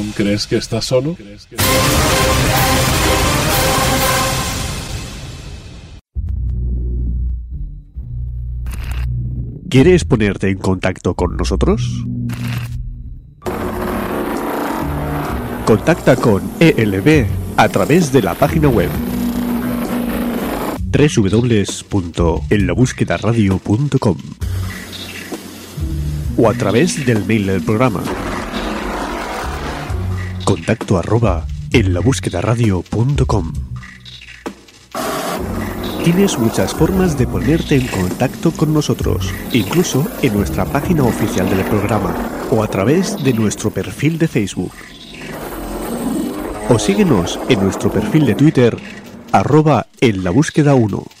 ¿Aún crees que estás solo? ¿Quieres ponerte en contacto con nosotros? Contacta con ELB a través de la página web www.enlabúsquedaradio.com o a través del mail del programa contacto arroba en la Tienes muchas formas de ponerte en contacto con nosotros, incluso en nuestra página oficial del programa o a través de nuestro perfil de Facebook. O síguenos en nuestro perfil de Twitter, arroba en la búsqueda 1.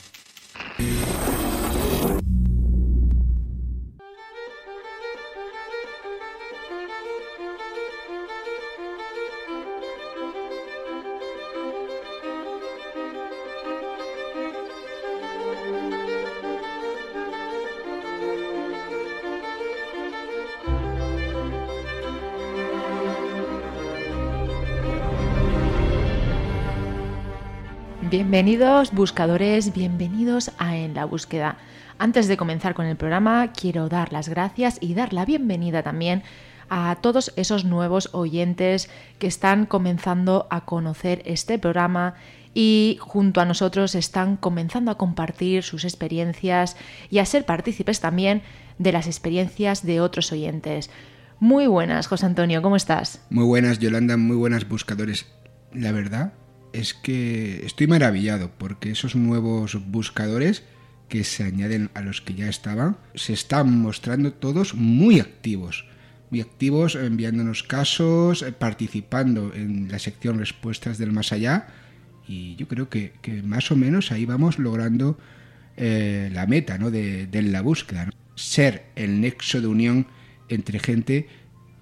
Bienvenidos buscadores, bienvenidos a En la búsqueda. Antes de comenzar con el programa, quiero dar las gracias y dar la bienvenida también a todos esos nuevos oyentes que están comenzando a conocer este programa y junto a nosotros están comenzando a compartir sus experiencias y a ser partícipes también de las experiencias de otros oyentes. Muy buenas, José Antonio, ¿cómo estás? Muy buenas, Yolanda, muy buenas buscadores. La verdad es que estoy maravillado porque esos nuevos buscadores que se añaden a los que ya estaban se están mostrando todos muy activos. Muy activos enviándonos casos, eh, participando en la sección respuestas del más allá y yo creo que, más o menos ahí vamos logrando eh, la meta ¿no? de, la búsqueda. Ser el nexo de unión entre gente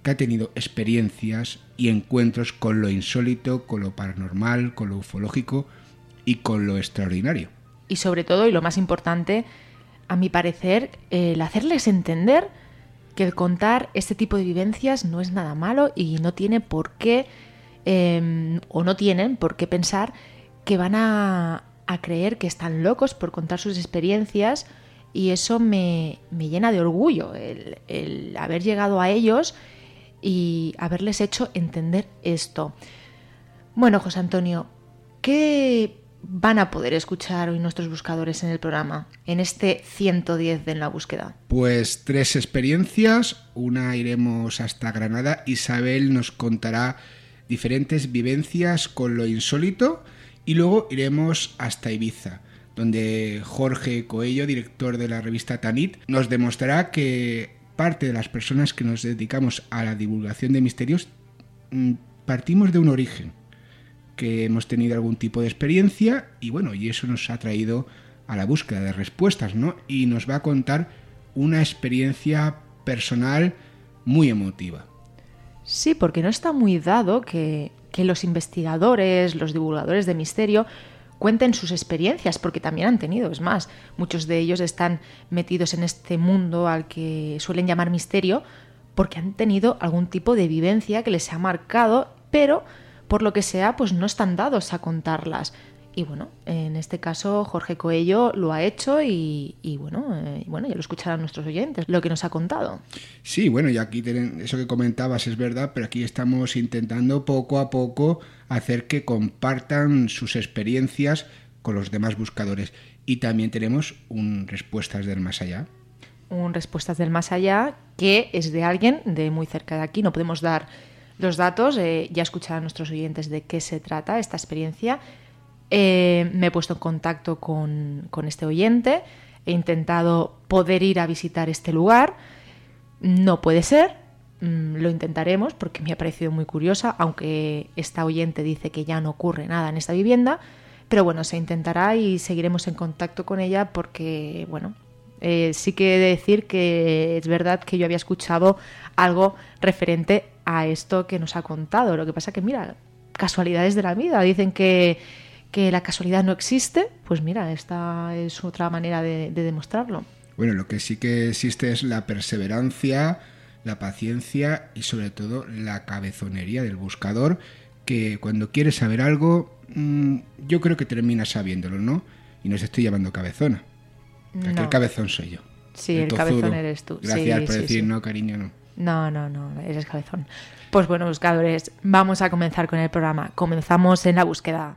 que ha tenido experiencias y encuentros con lo insólito, con lo paranormal, con lo ufológico y con lo extraordinario. Y sobre todo, y lo más importante, a mi parecer, el hacerles entender que el contar este tipo de vivencias no es nada malo y no tiene por qué, em, o no tienen por qué pensar que van a, creer que están locos por contar sus experiencias y eso me, llena de orgullo, el, el haber llegado a ellos y haberles hecho entender esto. Bueno, José Antonio, ¿qué van a poder escuchar hoy nuestros buscadores en el programa, en este 110 de En la Búsqueda? Pues tres experiencias, una iremos hasta Granada, Isabel nos contará diferentes vivencias con lo insólito y luego iremos hasta Ibiza donde Jorge Coello, director de la revista Tanit, nos demostrará que parte de las personas que nos dedicamos a la divulgación de misterios mm, partimos de un origen, que hemos tenido algún tipo de experiencia y bueno, y eso nos ha traído a la búsqueda de respuestas, ¿no? Y nos va a contar una experiencia personal muy emotiva. Sí, porque no está muy dado que, que los investigadores, los divulgadores de misterio, cuenten sus experiencias, porque también han tenido, es más, muchos de ellos están metidos en este mundo al que suelen llamar misterio, porque han tenido algún tipo de vivencia que les ha marcado, pero por lo que sea, pues no están dados a contarlas. Y bueno, en este caso Jorge Coello lo ha hecho y, bueno, eh, bueno, ya lo escucharán nuestros oyentes, lo que nos ha contado. Sí, bueno, y aquí eso que comentabas es verdad, pero aquí estamos intentando poco a poco hacer que compartan sus experiencias con los demás buscadores. Y también tenemos un Respuestas del Más Allá. Un Respuestas del Más Allá que es de alguien de muy cerca de aquí. No podemos dar los datos, eh, ya escucharán nuestros oyentes de qué se trata esta experiencia eh, me he puesto en contacto con, este oyente, he intentado poder ir a visitar este lugar. No puede ser, mm, lo intentaremos porque me ha parecido muy curiosa, aunque esta oyente dice que ya no ocurre nada en esta vivienda. Pero bueno, se intentará y seguiremos en contacto con ella porque, bueno, eh, sí que he de decir que es verdad que yo había escuchado algo referente a esto que nos ha contado. Lo que pasa que, mira, casualidades de la vida. Dicen que que la casualidad no existe, pues mira, esta es otra manera de, demostrarlo. Bueno, lo que sí que existe es la perseverancia, la paciencia y sobre todo la cabezonería del buscador, que cuando quiere saber algo, mm, yo creo que termina sabiéndolo, ¿no? Y no se estoy llamando cabezona. el cabezón soy yo. Sí, el, cabezón eres tú. Gracias por decir no, cariño, no. No, no, no, eres cabezón. Pues bueno, buscadores, vamos a comenzar con el programa. Comenzamos en la búsqueda.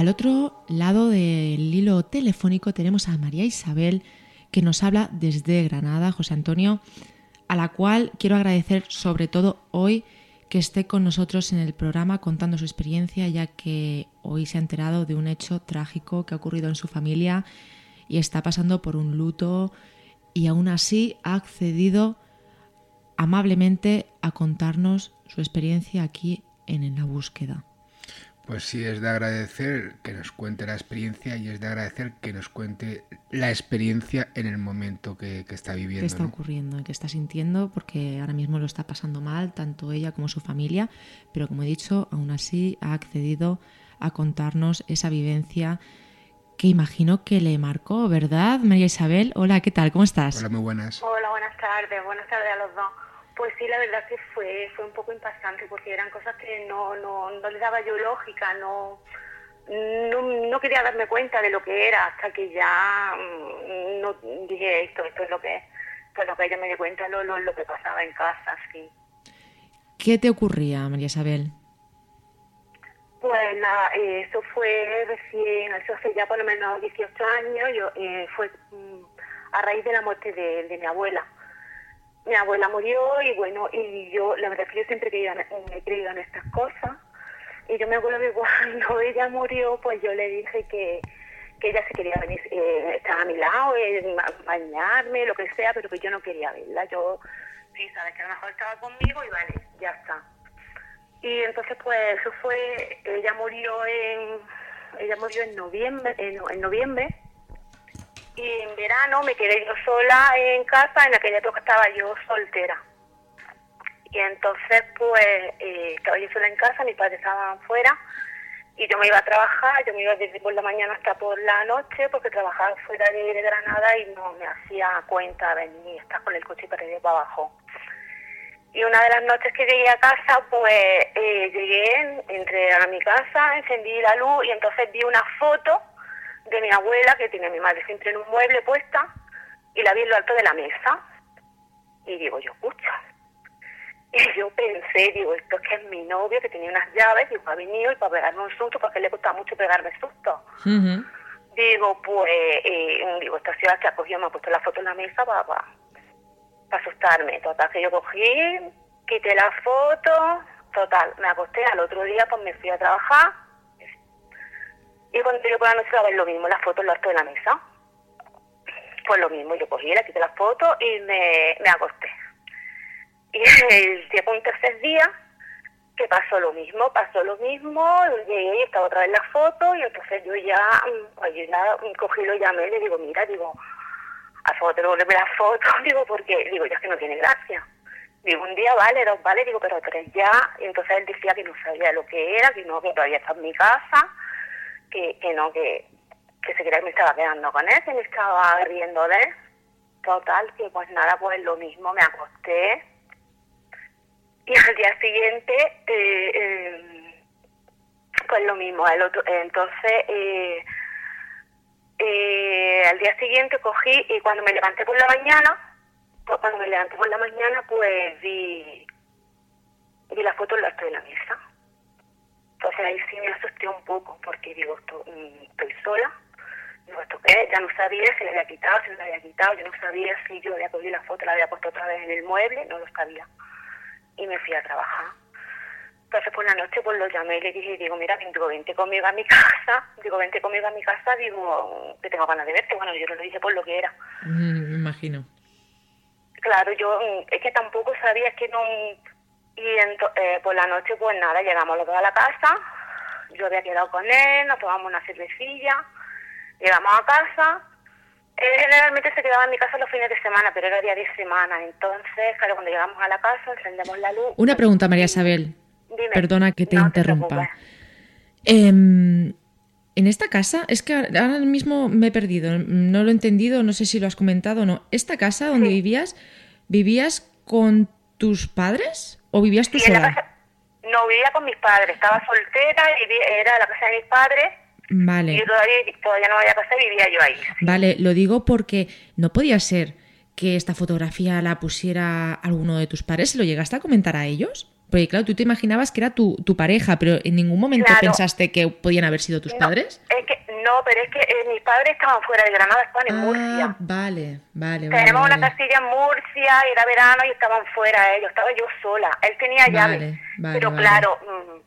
Al otro lado del hilo telefónico tenemos a María Isabel que nos habla desde Granada, José Antonio, a la cual quiero agradecer sobre todo hoy que esté con nosotros en el programa contando su experiencia, ya que hoy se ha enterado de un hecho trágico que ha ocurrido en su familia y está pasando por un luto y aún así ha accedido amablemente a contarnos su experiencia aquí en la búsqueda. Pues sí, es de agradecer que nos cuente la experiencia y es de agradecer que nos cuente la experiencia en el momento que, está viviendo. ¿Qué está ocurriendo y qué está sintiendo? Porque ahora mismo lo está pasando mal, tanto ella como su familia, pero como he dicho, aún así ha accedido a contarnos esa vivencia que imagino que le marcó, ¿verdad, María Isabel? Hola, ¿qué tal? ¿Cómo estás? Hola, muy buenas. Hola, buenas tardes. Buenas tardes a los dos. Pues sí, la verdad que fue, fue un poco impactante porque eran cosas que no, no, no le daba yo lógica, no, no, quería darme cuenta de lo que era hasta que ya mm, no dije esto, esto es lo que es. Lo que ella me dio cuenta lo, lo, lo que pasaba en casa, sí. ¿Qué te ocurría, María Isabel? Pues nada, eso fue recién, eso hace ya por lo menos 18 años, yo, eh, fue mm, a raíz de la muerte de, de mi abuela mi abuela murió y bueno, y yo, la verdad es que yo siempre he creído en estas cosas. Y yo me acuerdo que cuando ella murió, pues yo le dije que, que ella se quería venir, eh, estaba a mi lado, eh, bañarme, lo que sea, pero que yo no quería verla. Yo, sí, sabes que a lo mejor estaba conmigo y vale, ya está. Y entonces, pues eso fue, ella murió en, ella murió en noviembre, en noviembre y en verano me quedé yo sola en casa, en aquella época estaba yo soltera. Y entonces pues eh, estaba yo sola en casa, mis padres estaban fuera y yo me iba a trabajar, yo me iba desde por la mañana hasta por la noche porque trabajaba fuera de, Granada y no me hacía cuenta venir, estar con el coche para ir para abajo. Y una de las noches que llegué a casa, pues eh, llegué, entré a mi casa, encendí la luz y entonces vi una foto de mi abuela, que tiene mi madre siempre en un mueble puesta, y la vi en lo alto de la mesa. Y digo yo, escucha. Y yo pensé, digo, esto es que es mi novio que tenía unas llaves, y ha venido y para pegarme un susto, porque le gustaba mucho pegarme susto. Digo, pues, eh, digo, esta ciudad que ha cogido, me ha puesto la foto en la mesa para, para, asustarme. Total, que yo cogí, quité la foto, total, me acosté, al otro día pues me fui a trabajar y cuando yo por la noche ver lo mismo, las fotos las de la mesa. pues lo mismo, yo cogí, le quité la foto y me, me acosté. Y día un tercer día, que pasó lo mismo, pasó lo mismo, llegué y estaba otra vez la foto y entonces yo ya, pues yo ya cogí, lo llamé le digo, mira, digo, a favor de volverme la foto, digo, porque, digo, ya es que no tiene gracia. Digo, un día vale, dos vale, digo, pero tres ya. Y entonces él decía que no sabía lo que era, que no, que todavía está en mi casa, que, que no, que, que se creía que me estaba quedando con él, que me estaba riendo de él. Total, que pues nada, pues lo mismo, me acosté. Y al día siguiente, eh, eh, pues lo mismo, el otro, entonces, eh, eh, al día siguiente cogí y cuando me levanté por la mañana, pues cuando me levanté por la mañana, pues vi, vi la foto en la de la mesa. Entonces ahí sí me asusté un poco, porque digo, mm, estoy sola, digo, ¿esto qué? Ya no sabía si la había quitado, si no la había quitado, yo no sabía si yo había cogido la foto, la había puesto otra vez en el mueble, no lo sabía. Y me fui a trabajar. Entonces por la noche pues lo llamé y le dije, digo, mira, digo, vente conmigo a mi casa, digo, vente conmigo a mi casa, digo, que tengo ganas de verte. Bueno, yo no lo dije por lo que era. Mm, me imagino. Claro, yo mm, es que tampoco sabía, es que no... Y eh, por la noche, pues nada, llegamos los dos a la casa, yo había quedado con él, nos tomamos una cervecilla, llegamos a casa, él generalmente se quedaba en mi casa los fines de semana, pero era día de semana, entonces, claro, cuando llegamos a la casa, encendemos la luz... Una pregunta, María Isabel, perdona que te interrumpa. Em, en esta casa, es que ahora mismo me he perdido, no lo he entendido, no sé si lo has comentado o no. ¿Esta casa donde vivías, vivías con tus padres o vivías tú sola? no, vivía con mis padres, estaba soltera y era la casa de mis padres. Vale. Y todavía, todavía no había casa y vivía yo ahí. Vale, lo digo porque no podía ser que esta fotografía la pusiera alguno de tus padres. ¿Se lo llegaste a comentar a ellos? Porque claro, tú te imaginabas que era tu, tu pareja, pero en ningún momento pensaste que podían haber sido tus padres. Es que, no, pero es que eh, mis padres estaban fuera de Granada, estaban en ah, Murcia. Vale, vale. Tenemos una casilla en Murcia, era verano y estaban fuera ellos, estaba yo sola. Él tenía llave, pero claro... Mm,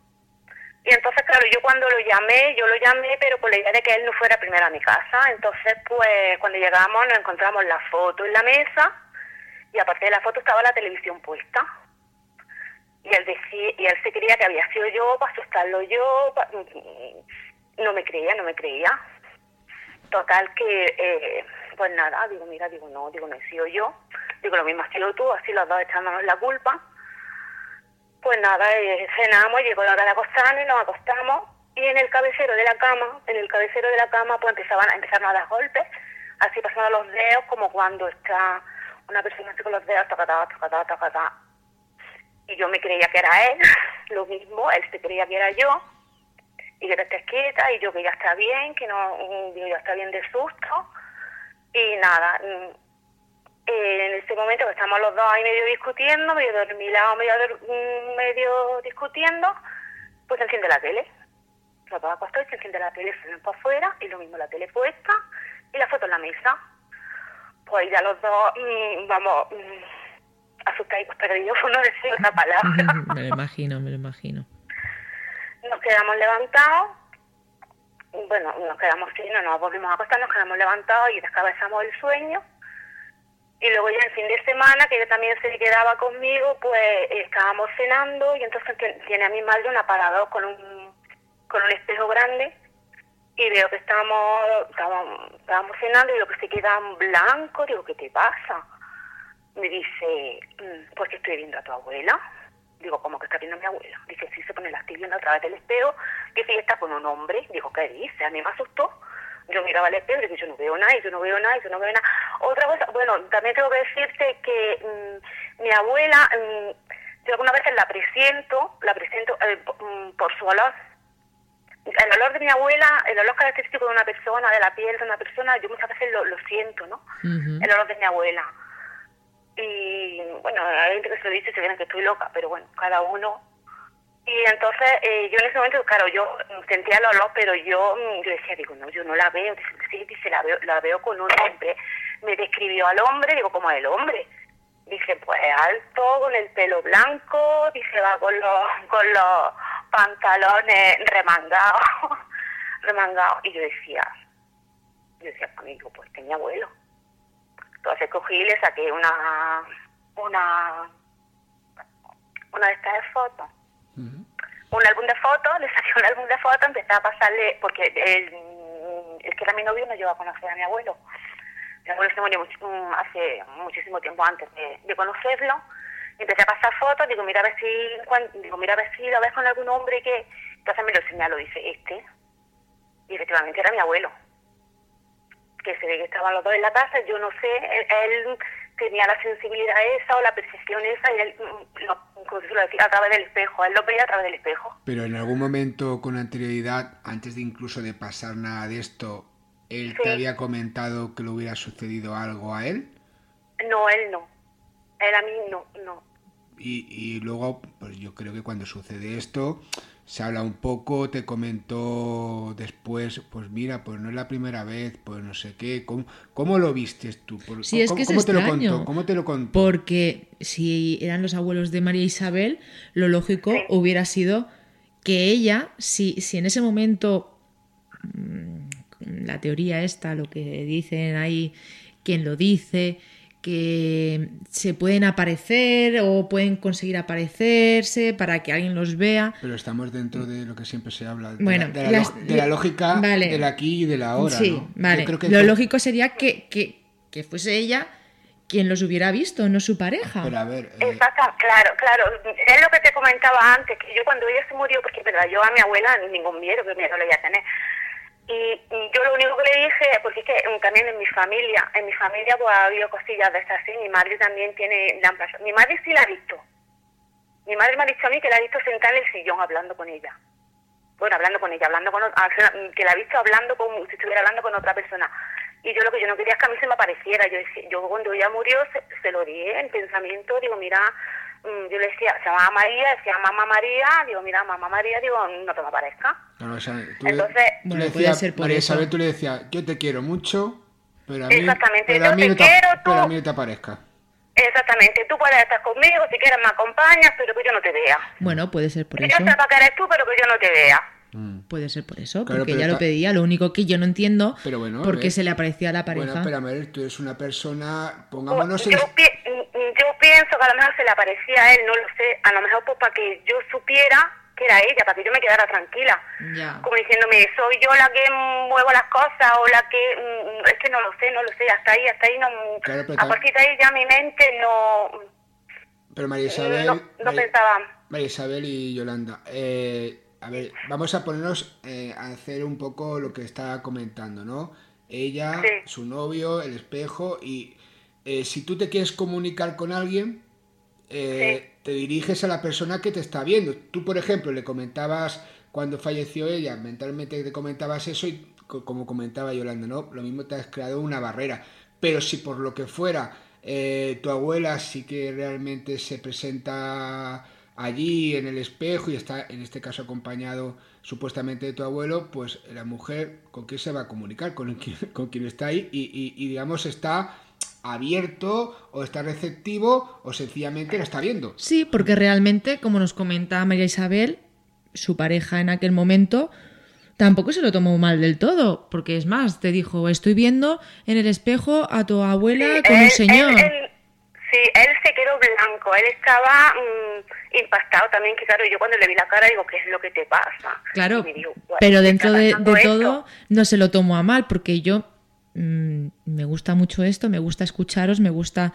y entonces, claro, yo cuando lo llamé, yo lo llamé, pero con la idea de que él no fuera primero a mi casa. Entonces, pues, cuando llegamos nos encontramos la foto en la mesa y aparte de la foto estaba la televisión puesta y él decía, y él se creía que había sido yo para asustarlo yo no me creía no me creía. Total que eh, pues nada digo mira digo no digo no he sido yo. Digo lo mismo has sido tú así los dos echándonos la culpa. Pues nada eh, cenamos llegó la hora de acostarnos y nos acostamos. Y en el cabecero de la cama en el cabecero de la cama pues empezaban empezaron a dar golpes. Así pasando los dedos como cuando está una persona así con los dedos tocata tocata tocata y yo me creía que era él, lo mismo, él se creía que era yo, y que te quieta, y yo que ya está bien, que no, yo ya está bien de susto, y nada, mm, en ese momento que estamos los dos ahí medio discutiendo, medio dormilados, medio, mm, medio discutiendo, pues se enciende la tele. Los dos acostados y se enciende la tele, se ven para afuera, y lo mismo la tele puesta, y la foto en la mesa. Pues ya los dos, mm, vamos asustaditos perdidos, por no decir otra palabra. me lo imagino, me lo imagino. Nos quedamos levantados, bueno, nos quedamos, sí, no nos volvimos a acostar, nos quedamos levantados y descabezamos el sueño. Y luego ya el fin de semana, que yo también se quedaba conmigo, pues estábamos cenando y entonces tiene a mi madre un aparador con un, con un espejo grande y veo que estábamos, estábamos, estábamos cenando y lo que se queda en blanco, digo, ¿qué te pasa? Me dice, mm, ¿por qué estoy viendo a tu abuela? Digo, ¿cómo que está viendo a mi abuela? Dice, sí, se pone la estoy viendo a través del espejo, que sí está con un hombre. Digo, ¿qué dice? A mí me asustó. Yo miraba el espejo y dije, yo no veo nada, yo no veo nada, yo no veo nada. Otra cosa, bueno, también tengo que decirte que mm, mi abuela, mm, yo algunas veces la presiento, la presiento eh, por su olor. El olor de mi abuela, el olor característico de una persona, de la piel de una persona, yo muchas veces lo, lo siento, ¿no? El olor de mi abuela y bueno, hay gente que se lo dice, se viene que estoy loca, pero bueno, cada uno. Y entonces eh, yo en ese momento, claro, yo sentía el olor, pero yo, mm, yo decía, digo, no, yo no la veo. Dice, sí, dice, la veo, la veo con un hombre. Me describió al hombre, digo, ¿cómo es el hombre? Dice, pues alto, con el pelo blanco, dice, va con los, con los pantalones remangados, remangados. Y yo decía, yo decía, amigo, pues tenía abuelo Entonces cogí y le saqué una, una, una de estas fotos. Un álbum de fotos, le saqué un álbum de fotos, empecé a pasarle, porque el, el que era mi novio no llegó a conocer a mi abuelo. Mi abuelo se murió much- mm, hace muchísimo tiempo antes de, de conocerlo. Empecé a pasar fotos, digo, mira a ver si, cuan- digo, mira a ver si lo ves con algún hombre que... Entonces me lo señaló, dice, este. Y efectivamente era mi abuelo. Que se ve que estaban los dos en la casa, yo no sé, él, él tenía la sensibilidad esa o la percepción esa, y él, mm, lo, como se suele decir, a través del espejo, él lo veía a través del espejo. Pero en algún momento con anterioridad, antes de incluso de pasar nada de esto, él te había comentado que le hubiera sucedido algo a él. No, él no. Él a mí no, no. Y, y luego, pues yo creo que cuando sucede esto, se habla un poco, te comentó después, pues mira, pues no es la primera vez, pues no sé qué, ¿cómo, cómo lo vistes tú? Por- Sí, es ¿cómo, que es cómo te lo contó? ¿Cómo te lo contó? Porque si eran los abuelos de María Isabel, lo lógico hubiera sido que ella, si, si en ese momento mm, la teoría esta, lo que dicen ahí, quien lo dice, que se pueden aparecer o pueden conseguir aparecerse para que alguien los vea. Pero estamos dentro de lo que siempre se habla, de, Bueno, la, de la las- de la lógica vale. del aquí y del ahora. sí, ¿no? Yo vale. creo que Lo fue- lógico sería que, que, que fuese ella quien los hubiera visto, no su pareja. Pero a ver, eh, Exacto, claro, claro. Es lo que te comentaba antes, que yo cuando ella se murió, porque verdad, yo a mi abuela ningún miedo, que miedo le voy a tener. Y, yo lo único que le dije, porque es que mm, también en mi familia, en mi familia pues ha habido cosillas de estas así, mi madre también tiene, mi madre sí la ha visto. Mi madre me ha dicho a mí que la ha visto sentada en el sillón hablando con ella. Bueno, hablando con ella, hablando con otra, que la ha visto hablando como si estuviera hablando con otra persona. Y yo lo que yo no quería es que a mí se me apareciera. Yo, yo cuando ella murió se, se lo di en pensamiento, digo, mira, mm, yo le decía, se llamaba María, decía mamá María, digo, mira, mamá María, digo, no te me aparezca. claro, o sea, tú, Entonces- tú le decías, ser por María eso. Isabel, tú le decías, yo te quiero mucho, pero a mí, Exactamente, pero a mí te no te, quiero, tú- pero a mí no te aparezca. Exactamente, tú puedes estar conmigo, si quieres me acompañas, pero que yo no te vea. Bueno, puede ser por Que eso. yo sepa que eres tú, pero que yo no te vea. Puede ser por eso, Claro, porque ella lo pedía. Lo único que yo no entiendo Pero bueno, a por qué ver. se le aparecía a la pareja. Bueno, espera, Mabel, tú eres una persona, Pues, pongámonos en... yo, pi- yo pienso que a lo mejor se le aparecía a él, no lo sé, a lo mejor pues para que yo supiera que era ella, para que yo me quedara tranquila. Ya. Como diciéndome, soy yo la que muevo las cosas o la que... mm, Es que no lo sé, no lo sé, hasta ahí, hasta ahí no... Claro, pero a partir de ahí ya mi mente no... Pero María Isabel... no, no María- pensaba... María Isabel y Yolanda, eh, a ver, vamos a ponernos eh, a hacer un poco lo que está comentando, ¿no? Ella, Sí. su novio, el espejo y eh, si tú te quieres comunicar con alguien, eh, te diriges a la persona que te está viendo. Tú, por ejemplo, le comentabas cuando falleció ella, mentalmente te comentabas eso y co- como comentaba Yolanda, ¿no? Lo mismo te has creado una barrera. Pero si por lo que fuera eh, tu abuela sí que realmente se presenta allí en el espejo y está en este caso acompañado supuestamente de tu abuelo, pues la mujer con quién se va a comunicar, con quien, con quien está ahí y, y- y, digamos está abierto o está receptivo o sencillamente la está viendo. Sí, porque realmente, como nos comenta María Isabel, su pareja en aquel momento tampoco se lo tomó mal del todo, porque es más, te dijo, estoy viendo en el espejo a tu abuela Sí, con un él- señor. él- él- sí, él se quedó blanco, él estaba mm, impactado también, que claro, yo cuando le vi la cara digo, ¿qué es lo que te pasa? Claro, Y me dijo, "Bueno, pero dentro de, pasando de esto". todo no se lo tomó a mal, porque yo mm, me gusta mucho esto, me gusta escucharos, me gusta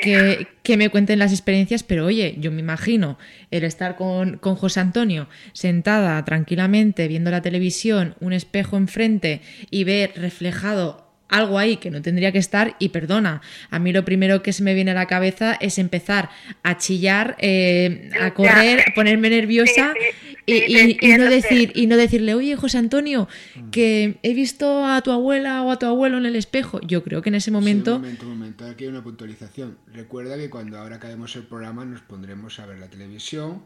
que, que me cuenten las experiencias, pero oye, yo me imagino el estar con, con José Antonio sentada tranquilamente viendo la televisión, un espejo enfrente y ver reflejado algo ahí que no tendría que estar y perdona, a mí lo primero que se me viene a la cabeza es empezar a chillar, eh, a correr, a ponerme nerviosa Sí, sí, y, sí, te y- y no decir y no decirle, oye José Antonio, que he visto a tu abuela o a tu abuelo en el espejo. Yo creo que en ese momento, Sí, un momento, un momento. Aquí hay una puntualización. Recuerda que cuando ahora acabemos el programa nos pondremos a ver la televisión,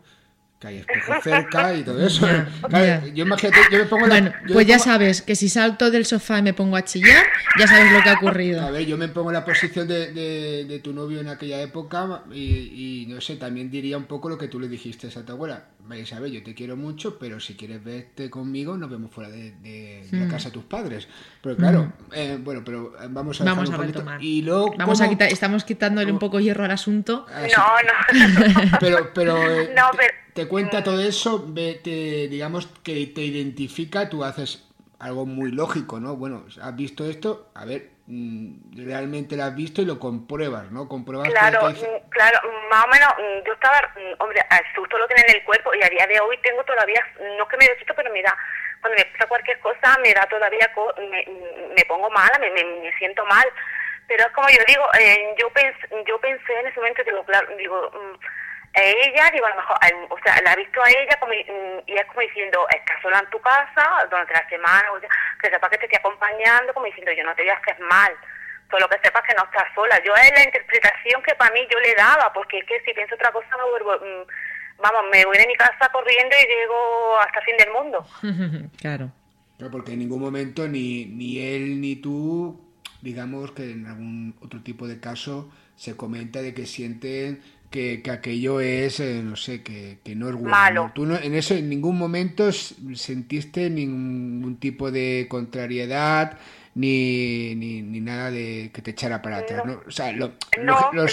que hay espejo cerca y todo eso. Claro, yo imagínate, yo me pongo la- Bueno, yo me pues ya pongo- sabes que si salto del sofá y me pongo a chillar, ya sabes lo que ha A ocurrido. ver, yo me pongo en la posición de, de- de tu novio en aquella época y, y, no sé, también diría un poco lo que tú le dijiste a tu abuela. Vaya, sabes, yo te quiero mucho, pero si quieres verte conmigo, nos vemos fuera de, de- de la Mm. casa de tus padres. Pero claro, eh, bueno, pero eh, vamos a Vamos a retomar. Y luego, Vamos a ¿cómo- quitar, estamos quitándole un poco hierro al asunto. Ah, sí. No, no. Pero, pero, eh, No, pero- te cuenta todo eso, ve- te- digamos que te identifica, tú haces algo muy lógico, ¿no? Bueno, has visto esto, a ver, mm, realmente lo has visto y lo compruebas, ¿no? Compruebas Claro, que mm, claro, mm, más o menos, yo estaba, hombre, el susto lo tiene en el cuerpo y a día de hoy tengo todavía, no es que me susto, pero me da, cuando me pasa cualquier cosa, me da todavía, co- me, me pongo mala, me, me, me siento mal. Pero es como yo digo, eh, yo, pens, yo pensé en ese momento, digo, claro, digo, mm, a ella, digo, a lo mejor, o sea, la he visto a ella como, mm, y es como diciendo, estás sola en tu casa durante la semana, o sea, que sepa que te estoy acompañando, como diciendo, yo no te voy a hacer mal solo que sepas que no estás sola. Yo es la interpretación que para mí yo le daba, porque es que si pienso otra cosa me vuelvo, mm, vamos, me voy de mi casa corriendo y llego hasta el fin del mundo. claro. Claro, porque en ningún momento ni, ni él ni tú, digamos que en algún otro tipo de caso se comenta de que sienten que, que aquello es, eh, no sé, que, que no es bueno. Malo. Tú no- en eso en ningún momento sentiste ningún tipo de contrariedad ni, ni, ni nada de que te echara para atrás, ¿no? O sea, lo- No, lo- lo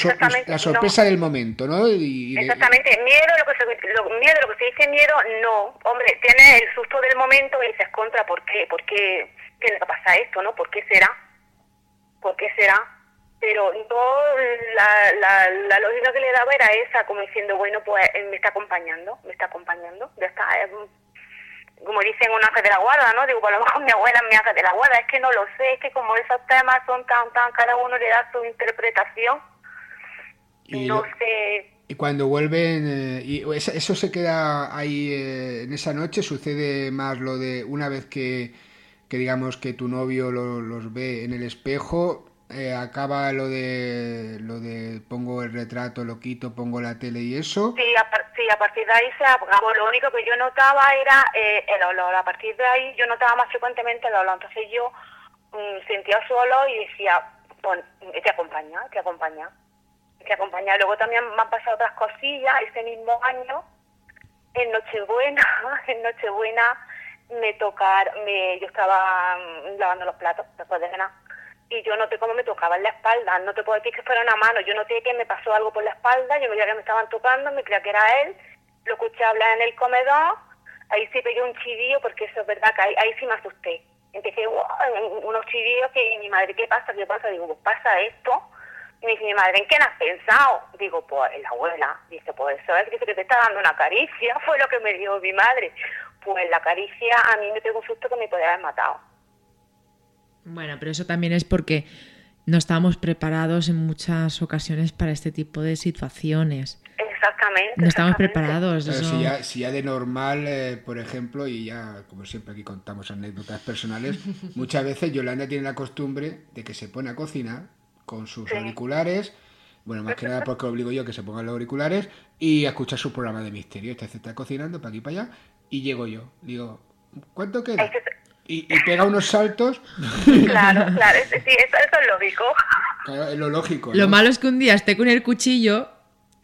la sorpresa del momento, ¿no? Y, y de- Exactamente, miedo, lo que se, lo, miedo, lo que se dice miedo, no. Hombre, tienes el susto del momento y dices contra, ¿por qué? ¿Por qué? ¿Qué le pasa esto, no? ¿Por qué será? ¿Por qué será? Pero no, la, la, la lógica que le daba era esa, como diciendo, bueno, pues él me está acompañando, me está acompañando, ya está. es como dicen un ángel de la guarda, ¿no? Digo, pues a lo mejor mi abuela es mi ángel de la guarda, es que no lo sé, es que como esos temas son tan, tan, cada uno le da su interpretación, y no lo- sé, Y cuando vuelven, eh, y eso, eso se queda ahí eh, en esa noche, sucede más lo de una vez que, que digamos que tu novio lo- los ve en el espejo, eh, acaba lo de lo de pongo el retrato, lo quito, pongo la tele y eso. Sí, a, partir de ahí se apagó. Lo único que yo notaba era eh, el olor. A partir de ahí yo notaba más frecuentemente el olor. Entonces yo mm, sentía su olor y decía, te acompaña, te acompaña, te acompaña. Luego también me han pasado otras cosillas. Ese mismo año, en Nochebuena, en Nochebuena me tocaron, me, yo estaba mm, lavando los platos después de cenar y yo noté cómo me tocaba en la espalda. No te puedo decir que fuera una mano, yo noté que me pasó algo por la espalda, yo veía que me estaban tocando, me creía que era él, lo escuché hablar en el comedor, ahí sí pegué un chidillo porque eso es verdad que ahí, sí me asusté. Empecé "Wow", unos chidillos que mi madre, ¿qué pasa? ¿Qué pasa? Digo, pasa esto. Y me dice mi madre, ¿en quién has pensado? Digo, pues la abuela. Dice, pues eso es dice que te está dando una caricia, fue lo que me dijo mi madre. Pues la caricia a mí me pegó un susto que me podía haber matado. Bueno, pero eso también es porque no estábamos preparados en muchas ocasiones para este tipo de situaciones. Exactamente. No estamos exactamente. preparados. Eso- si, ya, si ya de normal, eh, por ejemplo, y ya como siempre aquí contamos anécdotas personales, muchas veces Yolanda tiene la costumbre de que se pone a cocinar con sus Sí. auriculares, bueno, más que nada porque obligo yo que se pongan los auriculares y a escuchar su programa de misterio. Este se está cocinando para aquí y para allá y llego yo. Digo, ¿cuánto queda? Y, y pega unos saltos, Claro, claro, es- sí, eso, eso es lógico. claro, es lo lógico. Lo malo es que un día esté con el cuchillo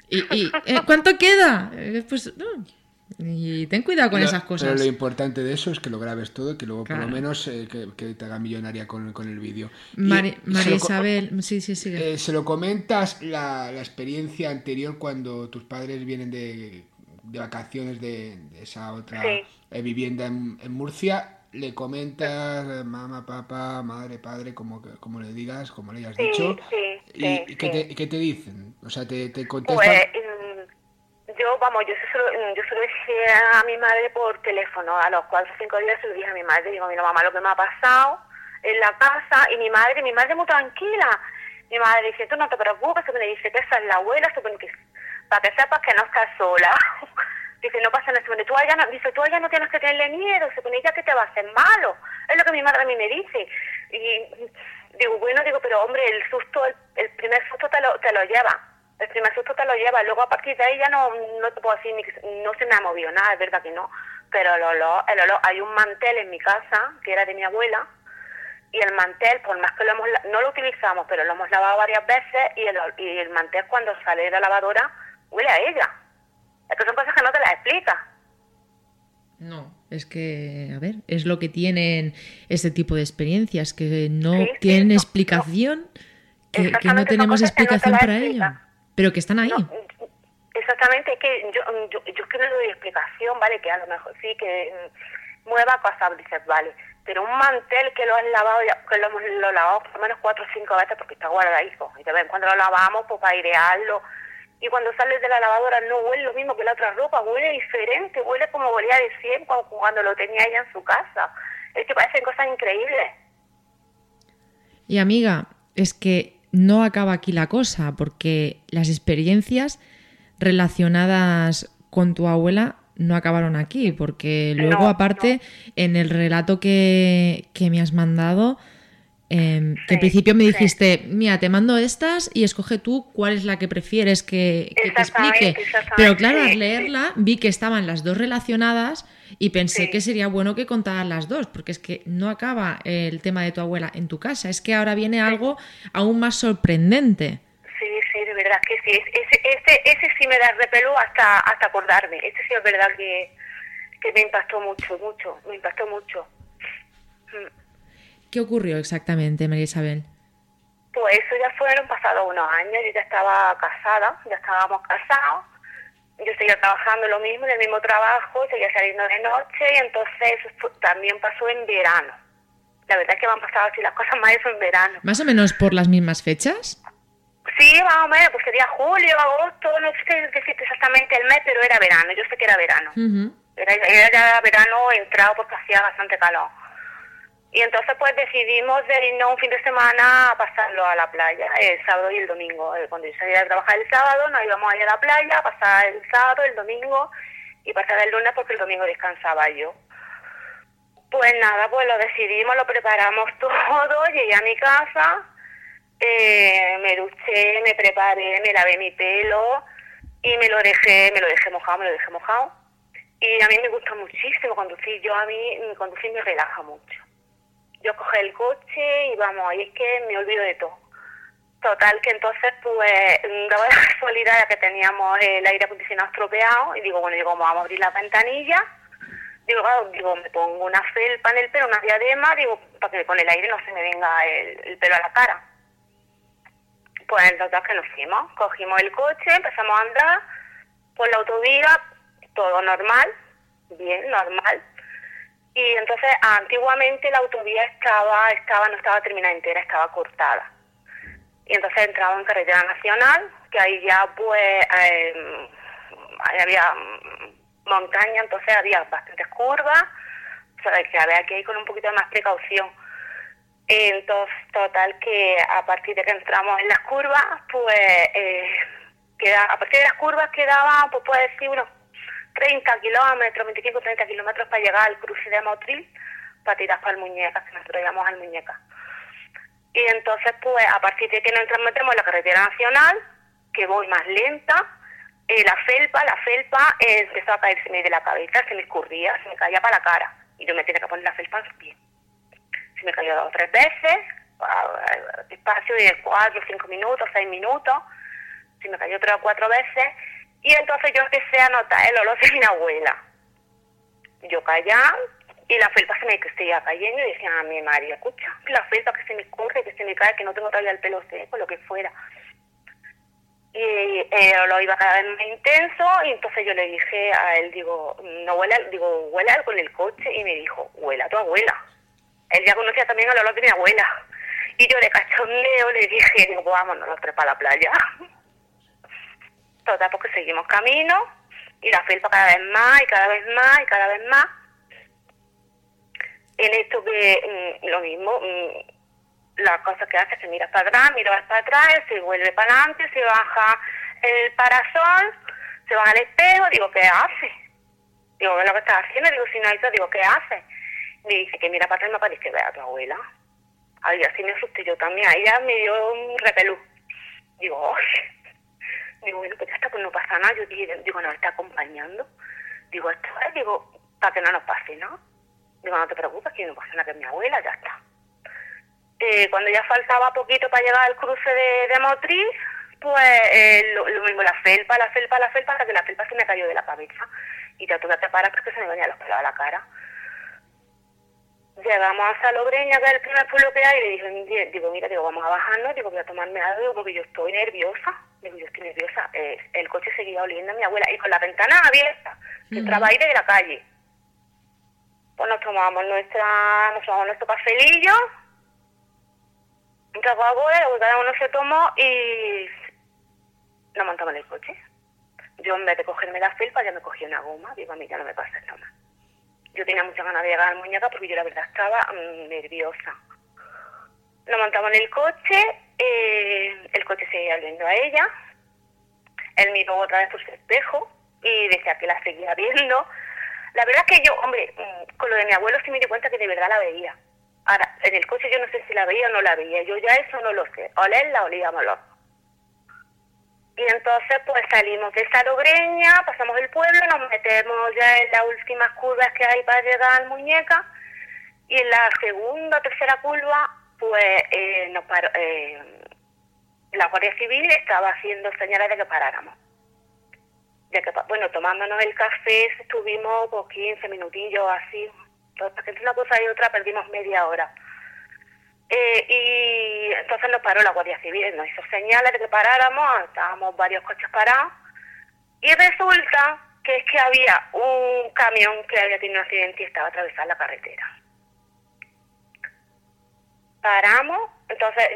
y... y, eh, ¿Cuánto queda? Eh, Pues no. Y ten cuidado con Pero- esas Pero cosas. lo importante de eso es que lo grabes todo y que luego por lo menos eh, que, que te haga millonaria con, con el vídeo. María Isabel, sí, sí, sí. eh, ¿Se lo comentas la, la experiencia anterior cuando tus padres vienen de, de vacaciones de, de esa otra Sí. eh, vivienda en, en Murcia? ¿Le comentas eh, mamá, papá, madre, padre, como, que- como le digas, como le hayas Sí, dicho? sí, ¿Y, sí, y qué, sí. te, qué te dicen? O sea, ¿te, te contestan? Pues mm, yo, vamos, yo se lo, yo se lo dije a mi madre por teléfono, a los cuatro o cinco días se lo dije a mi madre, digo, mira mamá, lo que me ha pasado en la casa, y mi madre, mi madre muy tranquila, mi madre dice, tú no te preocupes, se me dice que esa es la abuela, que, para que sepas que no estás sola. Dice, no pasa nada, tú allá no, dice, tú allá no tienes que tenerle miedo, se pone, ya que te va a hacer malo. Es lo que mi madre a mí me dice. Y digo, bueno, digo, pero hombre, el susto, el, el primer susto te lo, te lo lleva. El primer susto te lo lleva, luego a partir de ahí ya no, no te puedo decir, ni no se me ha movido nada, es verdad que no, pero el olor, el olor, hay un mantel en mi casa, que era de mi abuela, y el mantel, por más que lo hemos, no lo utilizamos, pero lo hemos lavado varias veces, y el, y el mantel cuando sale de la lavadora huele a ella. Es que son cosas que no te las explicas. No, es que, a ver, es lo que tienen este tipo de experiencias, que no Sí, sí, tienen no, explicación, que- que, no tenemos no te explicación para ello, explican. pero que están ahí. No, exactamente, es que yo, yo, yo es que no doy explicación, ¿vale? Que a lo mejor sí, que mm, mueva cosas, dices, vale. Pero un mantel que lo has lavado, ya, que lo hemos lo lavado por lo menos cuatro o cinco veces porque está guardadito. Y de vez en cuando lo lavamos pues para airearlo. Y cuando sales de la lavadora no huele lo mismo que la otra ropa, huele diferente, huele como olía de siempre cuando, cuando lo tenía ella en su casa. Es que parecen cosas increíbles. Y amiga, es que no acaba aquí la cosa, porque las experiencias relacionadas con tu abuela no acabaron aquí, porque luego No, aparte en el relato que, que me has mandado, em, que Sí, principio me sí. dijiste, mira, te mando estas y escoge tú cuál es la que prefieres que, que te explique. Pero claro, al leerla vi que estaban las dos relacionadas y pensé que sería bueno que contaras las dos, porque es que no acaba el tema de tu abuela en tu casa, es que ahora viene algo aún más sorprendente. Sí, sí, de verdad que sí. Ese, ese, ese sí me da repelo hasta, hasta acordarme. Ese sí es verdad que, que me impactó mucho, mucho, me impactó mucho. Mm. ¿Qué ocurrió exactamente, María Isabel? Pues eso ya fueron pasados unos años, yo ya estaba casada, ya estábamos casados, yo seguía trabajando lo mismo, en el mismo trabajo, seguía saliendo de noche y entonces eso también pasó en verano. La verdad es que me han pasado así las cosas más eso en verano. ¿Más o menos por las mismas fechas? Sí, más o menos, pues sería julio, agosto, no sé decirte exactamente el mes, pero era verano, yo sé que era verano. Ujú. Era, era ya verano entrado porque hacía bastante calor. Y entonces pues decidimos de irnos un fin de semana a pasarlo a la playa, el sábado y el domingo. Eh, Cuando yo salía de trabajar el sábado nos íbamos a ir a la playa, a pasar el sábado, el domingo y pasar el lunes porque el domingo descansaba yo. Pues nada, pues lo decidimos, lo preparamos todo, llegué a mi casa, eh, me duché, me preparé, me lavé mi pelo y me lo dejé, me lo dejé mojado, me lo dejé mojado. Y a mí me gusta muchísimo conducir, yo a mí conducir me relaja mucho. Yo cogí el coche y vamos, y es que me olvido de todo. Total, que entonces pues daba la casualidad que teníamos el aire acondicionado estropeado y digo, bueno, digo, vamos a abrir la ventanilla. Digo, digo, me pongo una felpa en el pelo, una diadema, digo, para que con el aire no se me venga el, el pelo a la cara. Pues entonces que nos fuimos, cogimos el coche, empezamos a andar por la autovía, todo normal, bien, normal. Y entonces antiguamente la autovía estaba, estaba, no estaba terminada entera, estaba cortada. Y entonces entraba en carretera nacional, que ahí ya pues eh, ahí había montaña, entonces había bastantes curvas, o sea que había que ir con un poquito de más precaución. Entonces, total, que a partir de que entramos en las curvas, pues, eh, queda, a partir de las curvas quedaban, pues puede decir, unos 30 kilómetros, 25, 30 kilómetros para llegar al cruce de Motril, para tirar para el Muñeca, que nosotros llamamos al Muñeca. Y entonces, pues, a partir de que nos metemos en la carretera nacional, que voy más lenta, eh, la felpa, la felpa eh, empezó a caerse de la cabeza, se me escurría, se me caía para la cara. Y yo me tenía que poner la felpa en los pies se me cayó dos o tres veces, despacio de cuatro, cinco minutos, seis minutos, se me cayó tres o cuatro veces, y entonces yo empecé a notar el olor de mi abuela. Yo callaba y la felpa se me seguía cayendo y decía a mi María, escucha, la felpa que se me escurre, que se me cae, que no tengo todavía el pelo seco, lo que fuera. Y eh, olor iba cada vez más intenso y entonces yo le dije a él, digo, no huele, digo, huele algo en el coche y me dijo, huele a tu abuela él ya conocía también el olor de mi abuela. Y yo de cachondeo le dije, digo, vámonos los tres para la playa. Total, porque seguimos camino y la felpa cada vez más y cada vez más y cada vez más. En esto que mm, lo mismo, mm, la cosa que hace es que miras para atrás, miras para atrás, se vuelve para adelante, se baja el parasol, se baja el espejo, digo, ¿qué hace? Digo, ¿qué lo que estás haciendo? Digo, si no hay digo, ¿qué hace? Me dice que mira para atrás me parece que vea a tu abuela. Ay, así me asusté yo también. Ahí ya me dio un repelú. Digo. Digo, bueno, pues ya está, pues no pasa nada. Yo digo, nos está acompañando. Digo, esto es, digo, para que no nos pase, ¿no? Digo, no te preocupes, que no pasa nada, que es mi abuela, ya está. Eh, cuando ya faltaba poquito para llegar al cruce de, de Motriz, pues eh, lo, mismo, la felpa, la felpa, la felpa, hasta que la felpa se me cayó de la cabeza. Y ya tuve que parar porque se me venían los pelos a la cara. Llegamos a Salobreña, que es el primer pueblo que hay, y le dije, digo, mira, digo, vamos a bajarnos, digo, voy a tomarme algo, porque yo estoy nerviosa. Digo, yo estoy nerviosa. Eh, el coche seguía oliendo a mi abuela, y con la ventana abierta, que entraba aire de la calle. Pues nos tomamos nuestra, nos tomamos nuestro cafelillo, un trago de cada uno se tomó y nos montamos en el coche. Yo en vez de cogerme la felpa ya me cogí una goma, digo, a mí ya no me pasa nada yo tenía muchas ganas de llegar al muñeca porque yo la verdad estaba mm, nerviosa. Nos montamos en el coche, eh, el coche seguía viendo a ella, él miró otra vez por su espejo y decía que la seguía viendo. La verdad es que yo, hombre, mm, con lo de mi abuelo sí me di cuenta que de verdad la veía. Ahora, en el coche yo no sé si la veía o no la veía, yo ya eso no lo sé. Olerla olíamos los y entonces pues salimos de Salobreña, pasamos el pueblo, nos metemos ya en las últimas curvas que hay para llegar al Muñeca y en la segunda o tercera curva pues eh, nos paró, eh, la Guardia Civil estaba haciendo señales de que paráramos. De que, bueno, tomándonos el café estuvimos por 15 minutillos así, entonces entre una cosa y otra perdimos media hora. Eh, y entonces nos paró la Guardia Civil, nos hizo señales de que paráramos, estábamos varios coches parados, y resulta que es que había un camión que había tenido un accidente y estaba atravesando la carretera. Paramos, entonces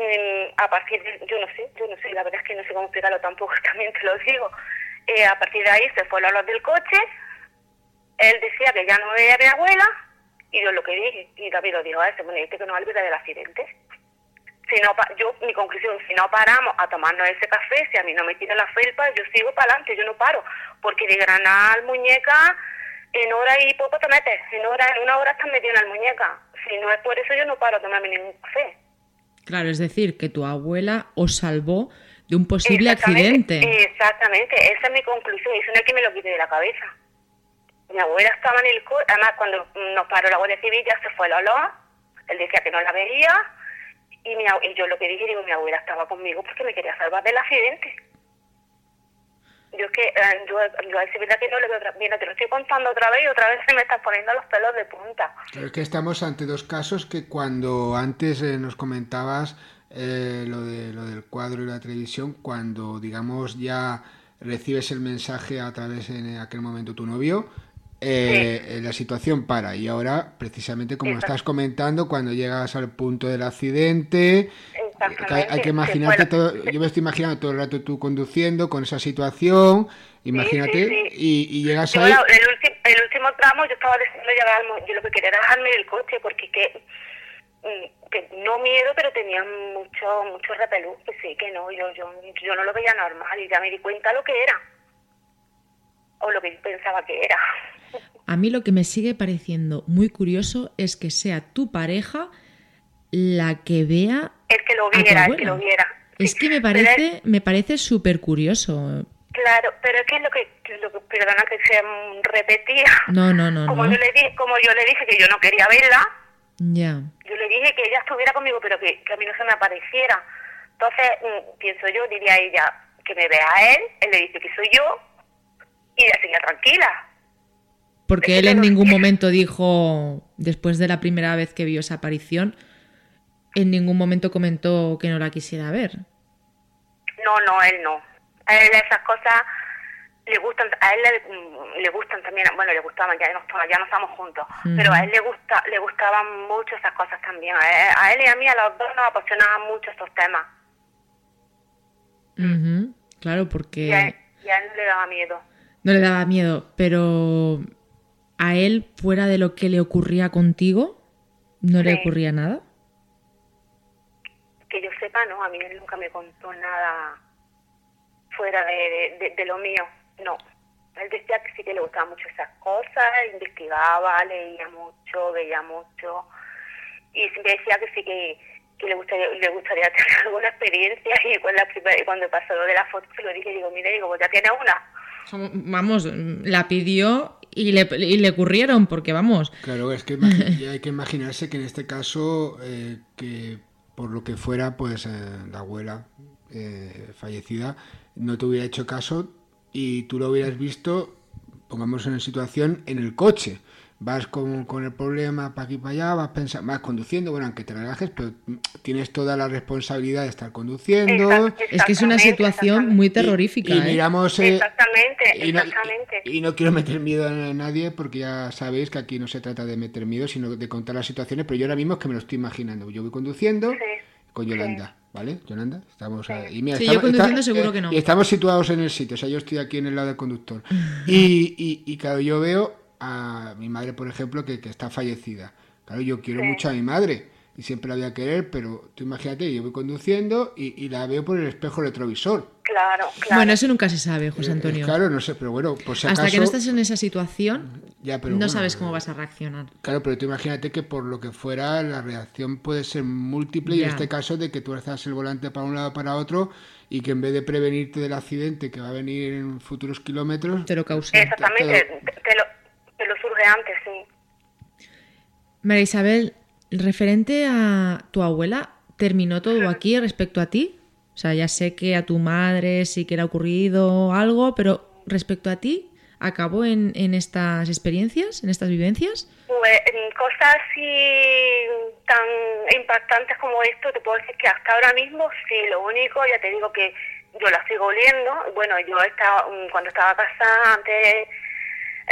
a partir de, yo no sé, yo no sé, la verdad es que no sé cómo explicarlo tampoco, también te lo digo, eh, a partir de ahí se fue la luz del coche, él decía que ya no veía a mi abuela, y yo lo que dije, y David lo dijo a ese, bueno, este que no olvida del accidente. Si no, yo, mi conclusión, si no paramos a tomarnos ese café, si a mí no me tira la felpa, yo sigo para adelante, yo no paro. Porque de Granada al muñeca, en hora y poco te metes, en, hora, en una hora estás metido en la muñeca. Si no es por eso, yo no paro a tomarme ningún café. Claro, es decir, que tu abuela os salvó de un posible accidente. Exactamente, esa es mi conclusión, y eso no es que me lo quite de la cabeza. Mi abuela estaba en el además cuando nos paró la Guardia Civil ya se fue el olor, él decía que no la veía, y, mi, y yo lo que dije, digo, mi abuela estaba conmigo porque me quería salvar del accidente. Yo es que, eh, yo, yo es verdad que no le veo mira, te lo estoy contando otra vez y otra vez se me están poniendo los pelos de punta. Es que estamos ante dos casos que cuando antes eh, nos comentabas eh, lo, de, lo del cuadro y la televisión, cuando digamos ya recibes el mensaje a través en aquel momento tu novio, eh, la situación para. Y ahora, precisamente como estás comentando, cuando llegas al punto del accidente, hay, que imaginarte todo, yo me estoy imaginando todo el rato tú conduciendo con esa situación, imagínate, y, llegas ahí... el, último, tramo yo estaba diciendo llegar, yo lo que quería era dejarme el coche, porque que, mm, que no miedo, pero tenía mucho mucho repelús, que sí, que no, yo, yo, yo no lo veía normal y ya me di cuenta lo que era, o lo que pensaba que era. A mí lo que me sigue pareciendo muy curioso es que sea tu pareja la que vea. El que lo viera, el que lo viera. Es que me parece, me parece súper curioso. Claro, pero es que lo que, lo que perdona que se repetía. No, no, no. Como, Yo le di, como yo le dije que yo no quería verla, ya. yo le dije que ella estuviera conmigo, pero que, a mí no se me apareciera. Entonces, mm, pienso yo, diría ella, que me vea a él, él le dice que soy yo, y ella seguía tranquila. Porque él en ningún momento dijo, después de la primera vez que vio esa aparición, en ningún momento comentó que no la quisiera ver. No, no, él no. A él esas cosas le gustan, a él le, gustan también, bueno, le gustaban, ya no, ya no estamos juntos, pero a él le gusta, le gustaban mucho esas cosas también. A él, y a mí, a los dos nos apasionaban mucho estos temas. Claro, porque... y a él no le daba miedo. No le daba miedo, pero a él, fuera de lo que le ocurría contigo, no le ocurría nada. Que yo sepa, no, a mí él nunca me contó nada fuera de, de, lo mío, no. Él decía que sí que le gustaban mucho esas cosas, investigaba, leía mucho, veía mucho, y siempre decía que sí que, que le gustaría, le gustaría tener alguna experiencia y cuando, cuando pasó lo de la foto se lo dije, digo, mire, digo, ya tiene una. Vamos, la pidió y le, y le ocurrieron, porque vamos. Claro, es que hay que imaginarse que en este caso, eh, que por lo que fuera, pues eh, la abuela eh, fallecida no te hubiera hecho caso y tú lo hubieras visto, pongamos en situación, en el coche vas con, con el problema para aquí y para allá, vas, pensando, vas conduciendo, bueno, aunque te relajes, pero tienes toda la responsabilidad de estar conduciendo. es que es una situación muy terrorífica. Y, ¿eh? miramos. Eh, exactamente, y no, Y, no quiero meter miedo a nadie porque ya sabéis que aquí no se trata de meter miedo, sino de contar las situaciones, pero yo ahora mismo es que me lo estoy imaginando. Yo voy conduciendo con Yolanda. ¿Vale, Yolanda? Estamos Y mira, yo conduciendo seguro eh, que no. Y estamos situados en el sitio, o sea, yo estoy aquí en el lado del conductor. y, y, y claro, yo veo a mi madre, por ejemplo, que, que está fallecida. Claro, yo quiero mucho a mi madre y siempre la voy a querer, pero tú imagínate, yo voy conduciendo y, y la veo por el espejo retrovisor. Claro, claro. Bueno, eso nunca se sabe, José eh, Antonio. claro, no sé, pero bueno, si Hasta que no estás en esa situación, ya, pero no sabes cómo vas a reaccionar. Claro, pero tú imagínate que por lo que fuera, la reacción puede ser múltiple y en este caso de que tú alzas el volante para un lado para otro y que en vez de prevenirte del accidente que va a venir en futuros kilómetros... Te lo causa. Exactamente, te lo lo surge antes, sí. María Isabel, referente a tu abuela, ¿terminó todo aquí respecto a ti? O sea, ya sé que a tu madre sí que le ha ocurrido algo, pero respecto a ti, ¿acabó en, en estas experiencias, en estas vivencias? Pues cosas así tan impactantes como esto, te puedo decir que hasta ahora mismo sí, lo único, ya te digo que yo la sigo oliendo. Bueno, yo estaba, cuando estaba casada, antes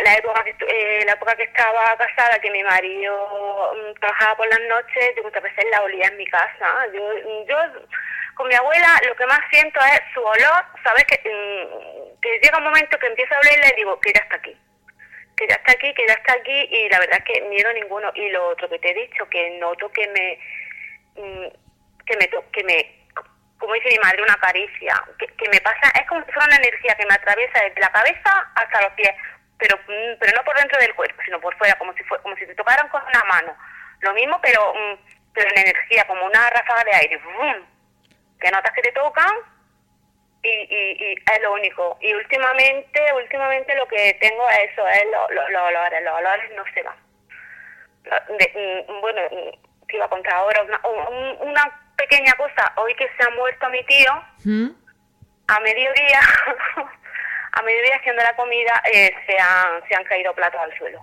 la época que eh, la época que estaba casada que mi marido mm, trabajaba por las noches yo muchas veces la olía en mi casa. Yo yo con mi abuela lo que más siento es su olor sabes que, mm, que llega un momento que empiezo a olerla y digo que ya está aquí que ya está aquí que ya está aquí y la verdad que miedo ninguno. Y lo otro que te he dicho que noto que me mm, que me que me como dice mi madre, una caricia, que, que me pasa, es como si fuera una energía que me atraviesa desde la cabeza hasta los pies pero mm, pero no por dentro del cuerpo, sino por fuera, como si fue, como si te tocaran con una mano. Lo mismo, pero mm, pero en energía, como una ráfaga de aire, que notas que te tocan y, y, es lo único. Y últimamente, últimamente lo que tengo es eso, es los olores, los olores no se van. Mm, bueno, te iba a contar ahora una, una pequeña cosa, hoy que se ha muerto mi tío, a mediodía a medida haciendo la comida eh, se, han, se han caído platos al suelo.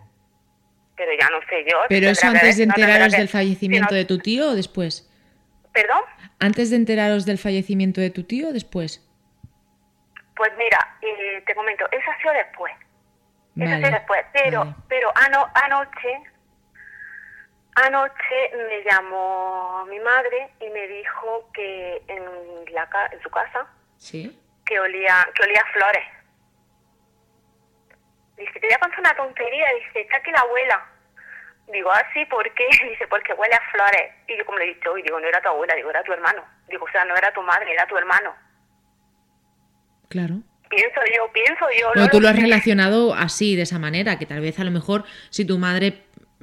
Pero ya no sé yo. ¿Pero eso antes de enteraros del fallecimiento de tu tío o después? ¿Perdón? ¿Antes de enteraros del fallecimiento de tu tío o después? Pues mira, te comento, eso ha sido después. Eso ha sido después. Pero, pero ano, anoche, anoche me llamó mi madre y me dijo que en, la, en su casa ¿Sí? que olía que olía flores Dice, te voy a contar una tontería. Dice, está aquí la abuela. Digo, ah, sí, ¿por qué? Dice, porque huele a flores. Y yo como le he dicho, y digo, no era tu abuela, digo, era tu hermano. Digo, o sea, no era tu madre, era tu hermano. Claro. Pienso yo, pienso yo. Pero tú lo has relacionado así, de esa manera, que tal vez a lo mejor si tu madre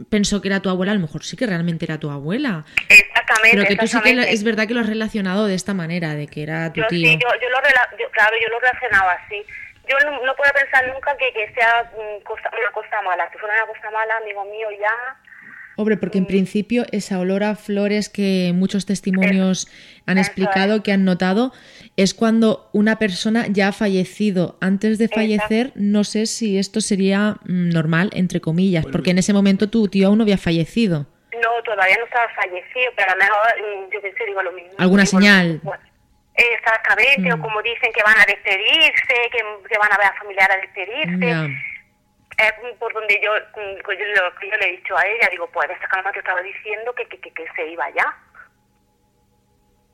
pensó que era tu abuela, a lo mejor sí que realmente era tu abuela. Exactamente. Pero que tú sí que es verdad que lo has relacionado de esta manera, de que era tu yo, tío. Sí, yo, yo lo claro, yo lo relacionaba así yo no, puedo pensar nunca que, que sea una cosa mala. Si fuera una cosa mala, amigo mío, ya... Hombre, porque en mm. principio esa olor a flores que muchos testimonios han explicado, que han notado, es cuando una persona ya ha fallecido. Antes de fallecer, no sé si esto sería mm, normal, entre comillas, porque en ese momento tu tío aún no había fallecido. No, todavía no estaba fallecido, pero a lo mejor, mm, yo pensé, digo lo mismo. ¿Alguna señal? Exactamente, o mm. como dicen que van a despedirse, que, van a ver a familiar a despedirse. Es por donde yo, mm, pues yo, lo, yo le he dicho a ella, digo, pues esta calma te estaba diciendo que, que, que, se iba ya.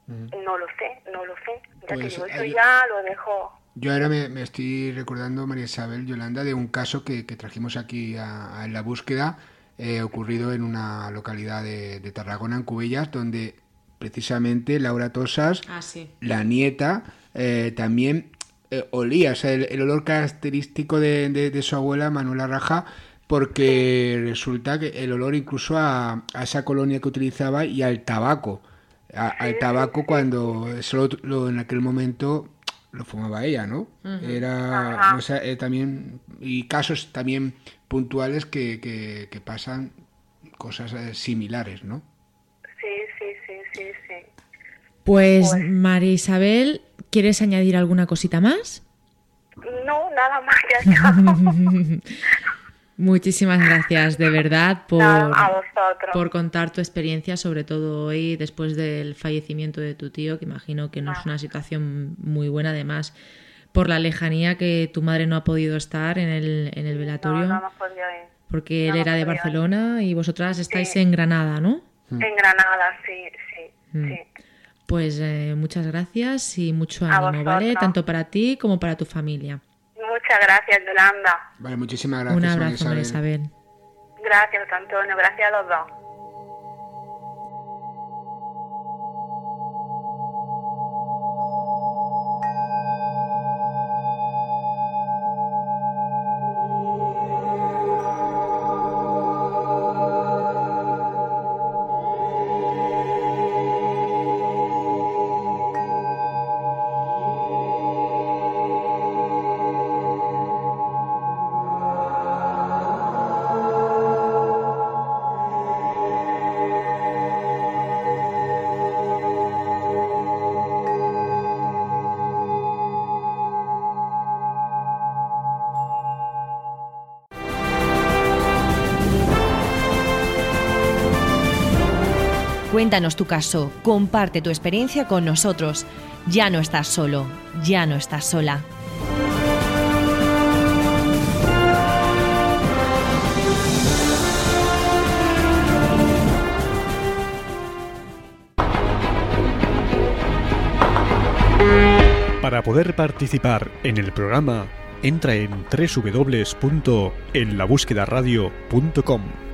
Mm. No lo sé, no lo sé. Ya pues, digo, eso ya lo dejo. Yo ahora me, me, estoy recordando, María Isabel, Yolanda, de un caso que, que trajimos aquí a, en la búsqueda, eh, ocurrido en una localidad de, de Tarragona, en Cubillas, donde precisamente Laura Tosas, ah, la nieta, eh, también eh, olía, o sea, el, olor característico de, su abuela, Manuela Raja, porque resulta que el olor incluso a, esa colonia que utilizaba y al tabaco. al tabaco cuando solo lo, en aquel momento lo fumaba ella, ¿no? Era, o sea, eh, también, y casos también puntuales que, que, pasan cosas similares, ¿no? Sí, sí. Pues, pues, María Isabel, ¿quieres añadir alguna cosita más? No, nada más. Muchísimas gracias, de verdad, por, por contar tu experiencia, sobre todo hoy, después del fallecimiento de tu tío, que imagino que no es ah. una situación muy buena, además, por la lejanía que tu madre no ha podido estar en el, en el velatorio. No, no podido ir. Porque él era de Barcelona y vosotras estáis en Granada, ¿no? En Granada, sí, sí, mm. Pues eh, muchas gracias y mucho ánimo, ¿vale? Tanto para ti como para tu familia. Muchas gracias, Yolanda. Vale, muchísimas gracias. Un abrazo, Isabel. Gracias, Antonio. Gracias a los dos. Cuéntanos tu caso, comparte tu experiencia con nosotros. Ya no estás solo, ya no estás sola. Para poder participar en el programa, entra en www.enlabúsquedaradio.com.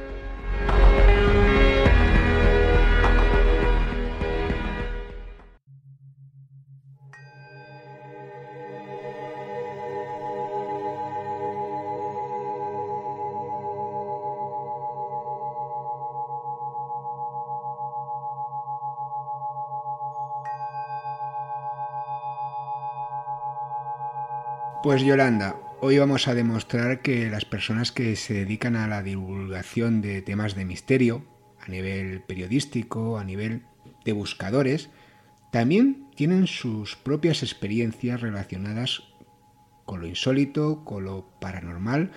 Pues Yolanda, hoy vamos a demostrar que las personas que se dedican a la divulgación de temas de misterio, a nivel periodístico, a nivel de buscadores, también tienen sus propias experiencias relacionadas con lo insólito, con lo paranormal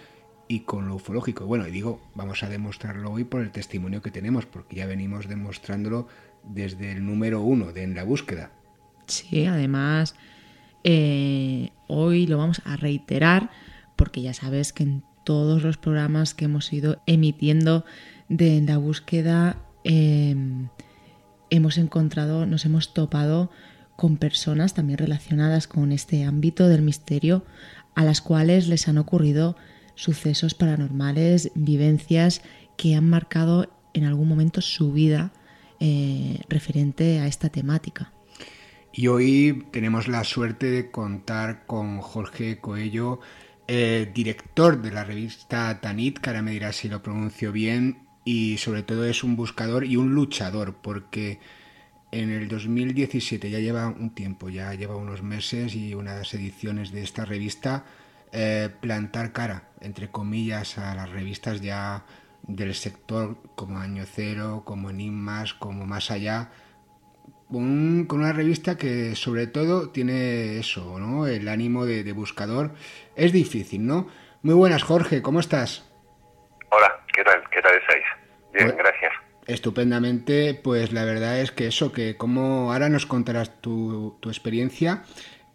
y con lo ufológico. Bueno, y digo, vamos a demostrarlo hoy por el testimonio que tenemos, porque ya venimos demostrándolo desde el número uno de En la búsqueda. Sí, además eh, hoy lo vamos a reiterar porque ya sabes que en todos los programas que hemos ido emitiendo de la búsqueda em, hemos encontrado, nos hemos topado con personas también relacionadas con este ámbito del misterio a las cuales les han ocurrido sucesos paranormales, vivencias que han marcado en algún momento su vida eh, referente a esta temática. Y hoy tenemos la suerte de contar con Jorge Coello, eh, director de la revista Tanit, que ahora me dirá si lo pronuncio bien, y sobre todo es un buscador y un luchador, porque en el 2017 ya lleva un tiempo, ya lleva unos meses y unas ediciones de esta revista, eh, plantar cara, entre comillas, a las revistas ya del sector como Año Cero, como Enigmas, como Más Allá, con, una revista que sobre todo tiene eso, ¿no? El ánimo de, buscador. Es difícil, ¿no? Muy buenas, Jorge, ¿cómo estás? Hola, ¿qué tal? ¿Qué tal estáis? Bien, pues, gracias. Estupendamente, pues la verdad es que eso, que como ahora nos contarás tu, tu experiencia,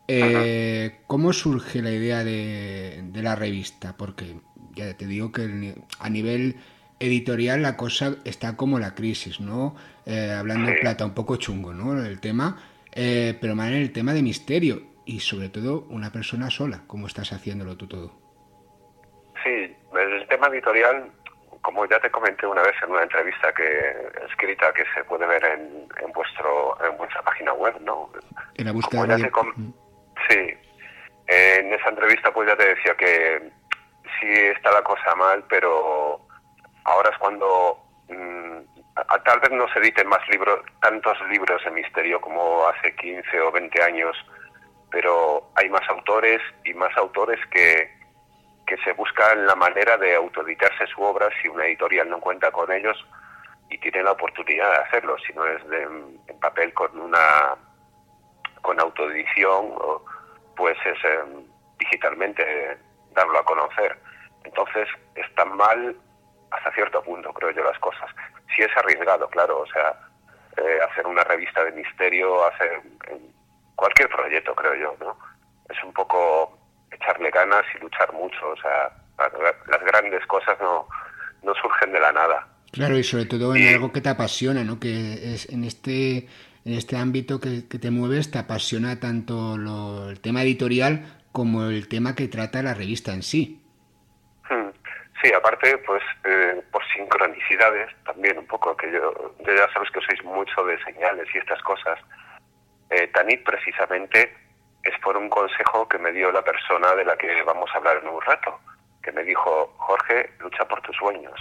eh, ¿cómo surge la idea de, de, la revista? Porque ya te digo que a nivel editorial la cosa está como la crisis, ¿no? Eh, hablando de plata, un poco chungo, ¿no? El tema, eh, pero más en el tema de misterio y sobre todo una persona sola, como estás haciéndolo tú todo. Sí, el tema editorial, como ya te comenté una vez en una entrevista que escrita que se puede ver en, en vuestro en vuestra página web, ¿no? En la búsqueda de... Sí, en esa entrevista pues ya te decía que sí está la cosa mal, pero ahora es cuando mm, tal vez no se editen más libros, tantos libros de misterio como hace 15 o 20 años, pero hay más autores y más autores que, que se buscan la manera de autoeditarse su obra si una editorial no cuenta con ellos y tiene la oportunidad de hacerlo, si no es de, en papel con una con autoedición, pues es em, digitalmente darlo a conocer. Entonces, están mal hasta cierto punto, creo yo, las cosas. Si es arriesgado, claro, o sea, eh, hacer una revista de misterio, hacer cualquier proyecto, creo yo, ¿no? Es un poco echarle ganas y luchar mucho, o sea, las grandes cosas no, no surgen de la nada. Claro, y sobre todo en algo que te apasiona, ¿no? Que es en este en este ámbito que, te mueves, te apasiona tanto lo, el tema editorial como el tema que trata la revista en sí. Sí, aparte, pues eh, por sincronicidades también un poco, que yo, ya sabes que sois mucho de señales y estas cosas. Eh, Tanit precisamente es por un consejo que me dio la persona de la que vamos a hablar en un rato, que me dijo, Jorge, lucha por tus sueños.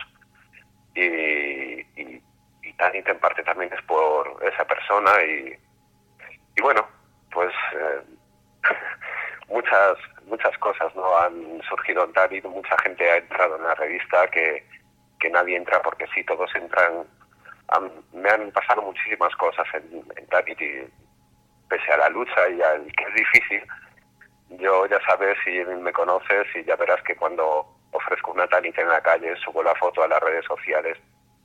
Y, y, y Tanit en parte también es por esa persona y, y bueno, pues eh, muchas muchas cosas no han surgido en Tanit, mucha gente ha entrado en la revista que, que nadie entra porque sí, todos entran. me han pasado muchísimas cosas en, en pese a la lucha y al que es difícil, yo ya sabes si me conoces y ya verás que cuando ofrezco una Tanit en la calle, subo la foto a las redes sociales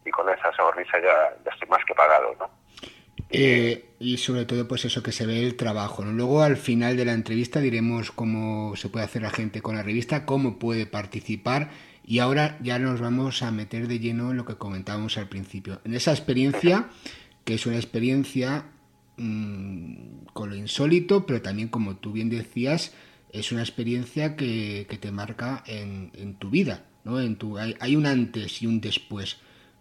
y con esa sonrisa ya, ya estoy más que pagado, ¿no? Eh, y sobre todo, pues eso que se ve el trabajo. Luego, al final de la entrevista, diremos cómo se puede hacer la gente con la revista, cómo puede participar. Y ahora ya nos vamos a meter de lleno en lo que comentábamos al principio. En esa experiencia, que es una experiencia mmm, con lo insólito, pero también, como tú bien decías, es una experiencia que, que te marca en, en, tu vida. ¿no? En tu, hay un antes y un después.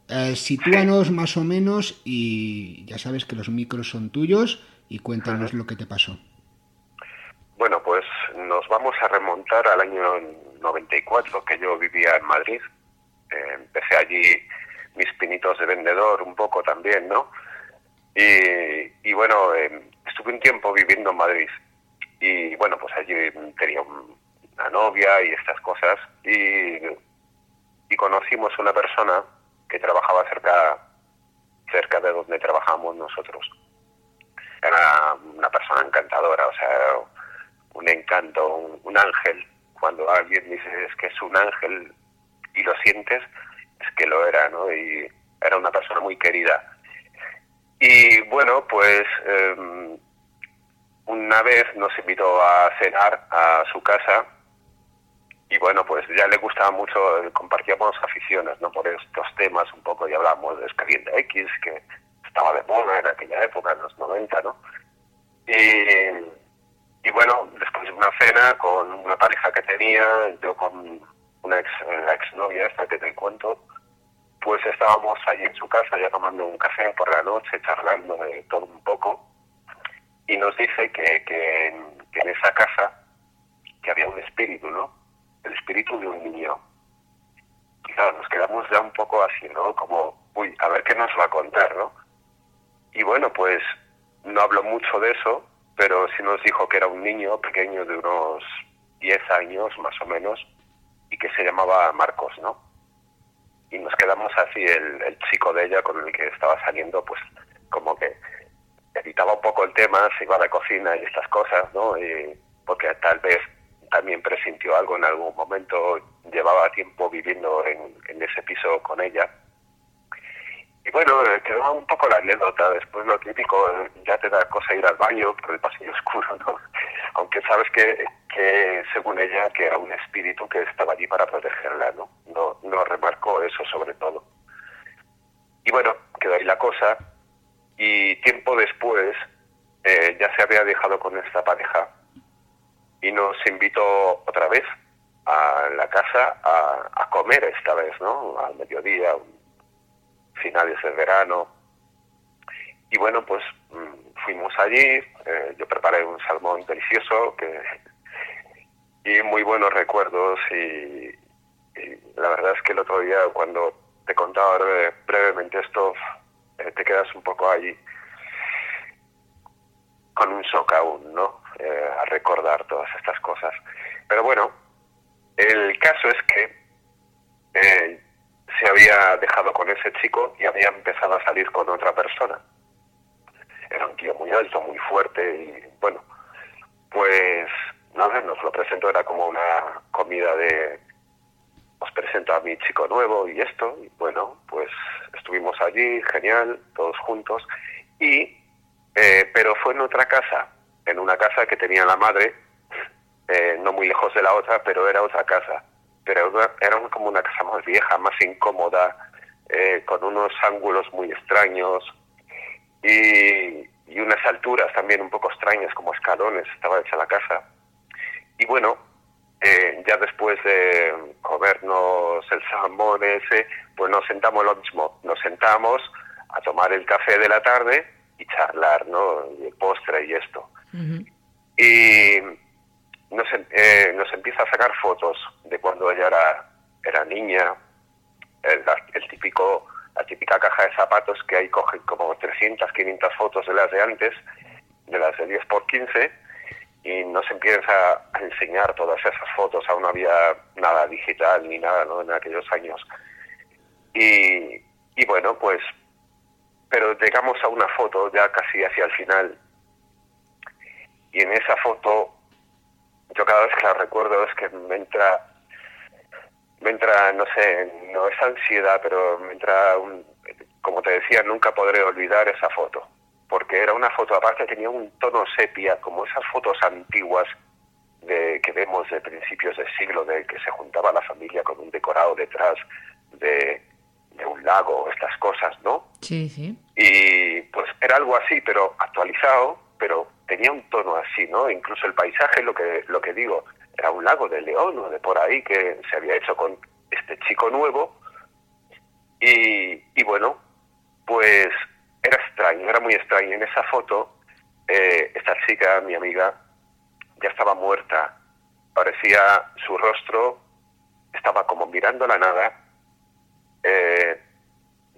Eh, sitúanos más o menos y ya sabes que los micros son tuyos y cuéntanos lo que te pasó. Bueno, pues nos vamos a remontar al año 94 que yo vivía en Madrid. Eh, empecé allí mis pinitos de vendedor un poco también, ¿no? Y, bueno, eh, estuve un tiempo viviendo en Madrid y bueno, pues allí tenía una novia y estas cosas y, y conocimos una persona que trabajaba cerca, cerca de donde trabajamos nosotros. Era una persona encantadora, o sea, un encanto, un, ángel. Cuando alguien dice que es un ángel y lo sientes, es que lo era, ¿no? Y era una persona muy querida. Y bueno, pues em, una vez nos invitó a cenar a su casa y bueno, pues ya le gustaba mucho, compartíamos aficiones, ¿no? Por estos temas un poco, y hablamos de Expediente X, que estaba de moda en aquella época, en los 90, ¿no? Y, y bueno, después de una cena con una pareja que tenía, yo con una ex, la exnovia esta que te cuento, pues estábamos allí en su casa ya tomando un café por la noche, charlando de todo un poco, y nos dice que, que, que en esa casa que había un espíritu, ¿no? El espíritu de un niño. Y nos quedamos ya un poco así, ¿no? Como, uy, a ver qué nos va a contar, ¿no? Y bueno, pues no habló mucho de eso, pero sí nos dijo que era un niño pequeño de unos 10 años más o menos y que se llamaba Marcos, ¿no? Y nos quedamos así, el, el chico de ella con el que estaba saliendo, pues como que evitaba un poco el tema, se iba a la cocina y estas cosas, ¿no? Y porque tal vez también presintió algo en algún momento, llevaba tiempo viviendo en, ese piso con ella. Y bueno, quedó un poco la anécdota, después lo típico, ya te da cosa ir al baño por el pasillo oscuro, ¿no? Aunque sabes que, que según ella que era un espíritu que estaba allí para protegerla, ¿no? No, no remarcó eso sobre todo. Y bueno, quedó ahí la cosa y tiempo después eh, ya se había dejado con esta pareja y nos invitó otra vez a la casa a, comer esta vez, ¿no? Al mediodía, finales de verano. Y bueno, pues mm, fuimos allí, eh, yo preparé un salmón delicioso que, y muy buenos recuerdos y, la verdad es que el otro día cuando te contaba brevemente esto, eh, te quedas un poco ahí con un shock aún, ¿no? Eh, a recordar todas estas cosas. Pero bueno, el caso es que eh, se había dejado con ese chico y había empezado a salir con otra persona. Era un tío muy alto, muy fuerte y bueno, pues nada, nos lo presentó, era como una comida de os presento a mi chico nuevo y esto, y bueno, pues estuvimos allí, genial, todos juntos, y eh, pero fue en otra casa, en una casa que tenía la madre, eh, no muy lejos de la otra, pero era otra casa. Pero era como una casa más vieja, más incómoda, eh, con unos ángulos muy extraños y, unas alturas también un poco extrañas, como escalones, estaba hecha la casa. Y bueno, ya después de comernos el salmón ese, pues nos sentamos lo mismo, nos sentamos a tomar el café de la tarde y charlar, ¿no? El postre y esto. Y nos, eh, nos empieza a sacar fotos de cuando ella era, era niña, el, el, típico, la típica caja de zapatos que ahí cogen como 300, 500 fotos de las de antes, de las de 10 por 15, y nos empieza a enseñar todas esas fotos, aún no había nada digital ni nada ¿no? en aquellos años. Y, y bueno, pues pero llegamos a una foto ya casi hacia el final. Y en esa foto yo cada vez que la recuerdo es que me entra me entra no sé no es ansiedad pero me entra un, como te decía nunca podré olvidar esa foto. Porque era una foto aparte tenía un tono sepia como esas fotos antiguas de que vemos de principios del siglo de que se juntaba la familia con un decorado detrás de de un lago, estas cosas, ¿no? Sí, sí. Y pues era algo así, pero actualizado, pero tenía un tono así, ¿no? Incluso el paisaje, lo que, lo que digo, era un lago de León o de por ahí que se había hecho con este chico nuevo. Y, y bueno, pues era extraño, era muy extraño. En esa foto, eh, esta chica, mi amiga, ya estaba muerta. Parecía su rostro, estaba como mirando la nada eh,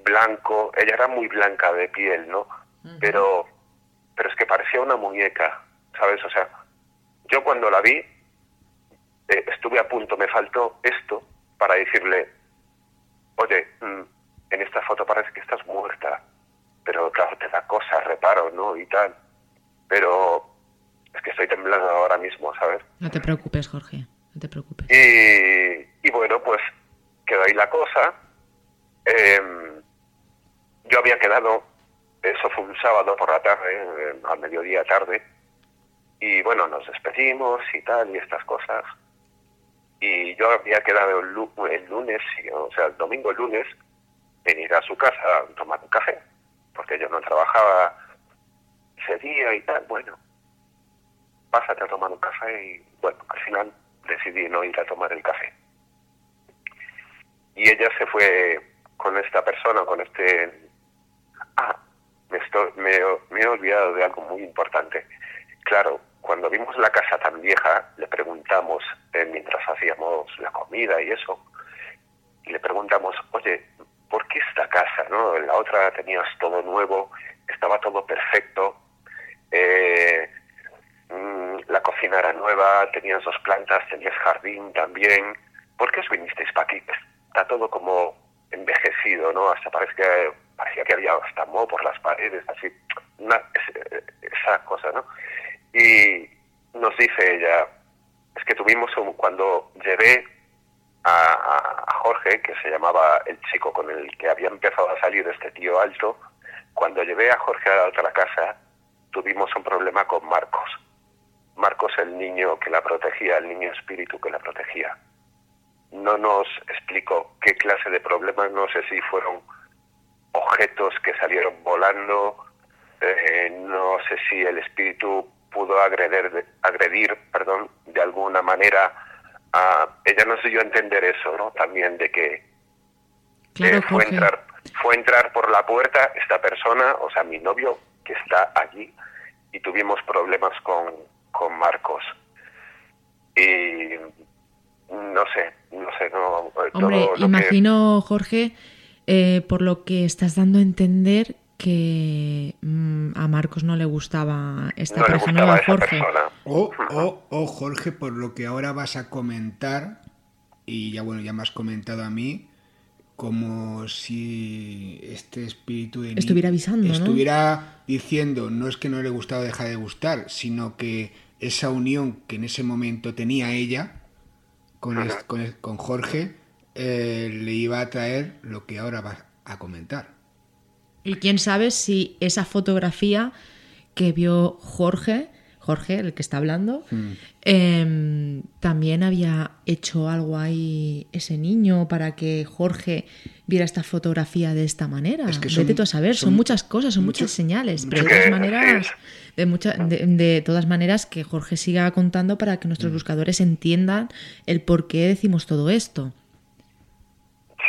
blanco, ella era muy blanca de piel, ¿no? Pero pero es que parecía una muñeca, ¿sabes? O sea, yo cuando la vi eh, estuve a punto, me faltó esto para decirle, oye, mm, en esta foto parece que estás muerta, pero claro, te da cosas, reparo, ¿no? Y tal. Pero es que estoy temblando ahora mismo, ¿sabes? No te preocupes, Jorge, no te preocupes. Y, y bueno, pues quedó ahí la cosa eh, yo había quedado, eso fue un sábado por la tarde, eh, al mediodía tarde, y bueno, nos despedimos y tal, y estas cosas. Y yo había quedado el, lunes, o sea, el domingo lunes, venir a su casa a tomar un café, porque yo no trabajaba ese día y tal. Bueno, pásate a tomar un café y bueno, al final decidí no ir a tomar el café. Y ella se fue con esta persona, con este... Ah, me, estoy, me, he olvidado de algo muy importante. Claro, cuando vimos la casa tan vieja, le preguntamos, eh, mientras hacíamos la comida y eso, le preguntamos, oye, ¿por qué esta casa? ¿no? En la otra tenías todo nuevo, estaba todo perfecto, eh, mm, la cocina era nueva, tenías dos plantas, tenías jardín también. ¿Por qué os vinisteis para aquí? Está todo como envejecido, ¿no? Hasta parece que parecía que había hasta moho por las paredes, así, una, esa cosa, ¿no? Y nos dice ella, es que tuvimos un, cuando llevé a, a, Jorge, que se llamaba el chico con el que había empezado a salir este tío alto, cuando llevé a Jorge a la otra casa, tuvimos un problema con Marcos. Marcos el niño que la protegía, el niño espíritu que la protegía no nos explicó qué clase de problemas, no sé si fueron objetos que salieron volando, eh, no sé si el espíritu pudo agredir, agredir perdón, de alguna manera a... Ella nos dio a entender eso, ¿no? También de que eh, fue, entrar, fue entrar por la puerta esta persona, o sea, mi novio, que está allí, y tuvimos problemas con, con Marcos. Y no sé, no sé, no. Hombre, imagino, Jorge, eh, por lo que estás dando a entender que mm, a Marcos no le gustaba esta No pareja gustaba nueva, Jorge. O, o, o Jorge, por lo que ahora vas a comentar, y ya bueno, ya me has comentado a mí, como si este espíritu de Estuviera avisando, ¿no? Estuviera diciendo, no es que no le gustaba o deja de gustar, sino que esa unión que en ese momento tenía ella con, con, el- con Jorge eh, le iba a traer lo que ahora va a comentar. Y quién sabe si esa fotografía que vio Jorge, Jorge, el que está hablando, Mm. em, también había hecho algo ahí ese niño para que Jorge viera esta fotografía de esta manera. Es que son- Vete tú a saber, son, son muchas cosas, son muchas señales, pero de todas maneras, de, mucha- de, de todas maneras que Jorge siga contando para que Mm. nuestros buscadores entiendan el por qué decimos todo esto.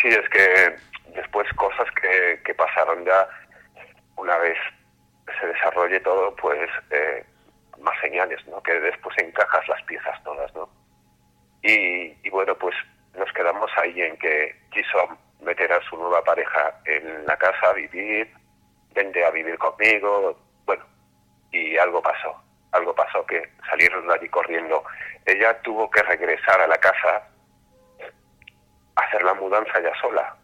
Sí, es que después cosas que, que pasaron ya, una vez se desarrolle todo, pues eh, más señales, ¿no? Que después encajas las piezas todas, ¿no? Y, y bueno, pues nos quedamos ahí en que quiso meter a su nueva pareja en la casa a vivir, vente a vivir conmigo, bueno, y algo pasó, algo pasó que salieron de allí corriendo. Ella tuvo que regresar a la casa hacer la mudanza ya sola.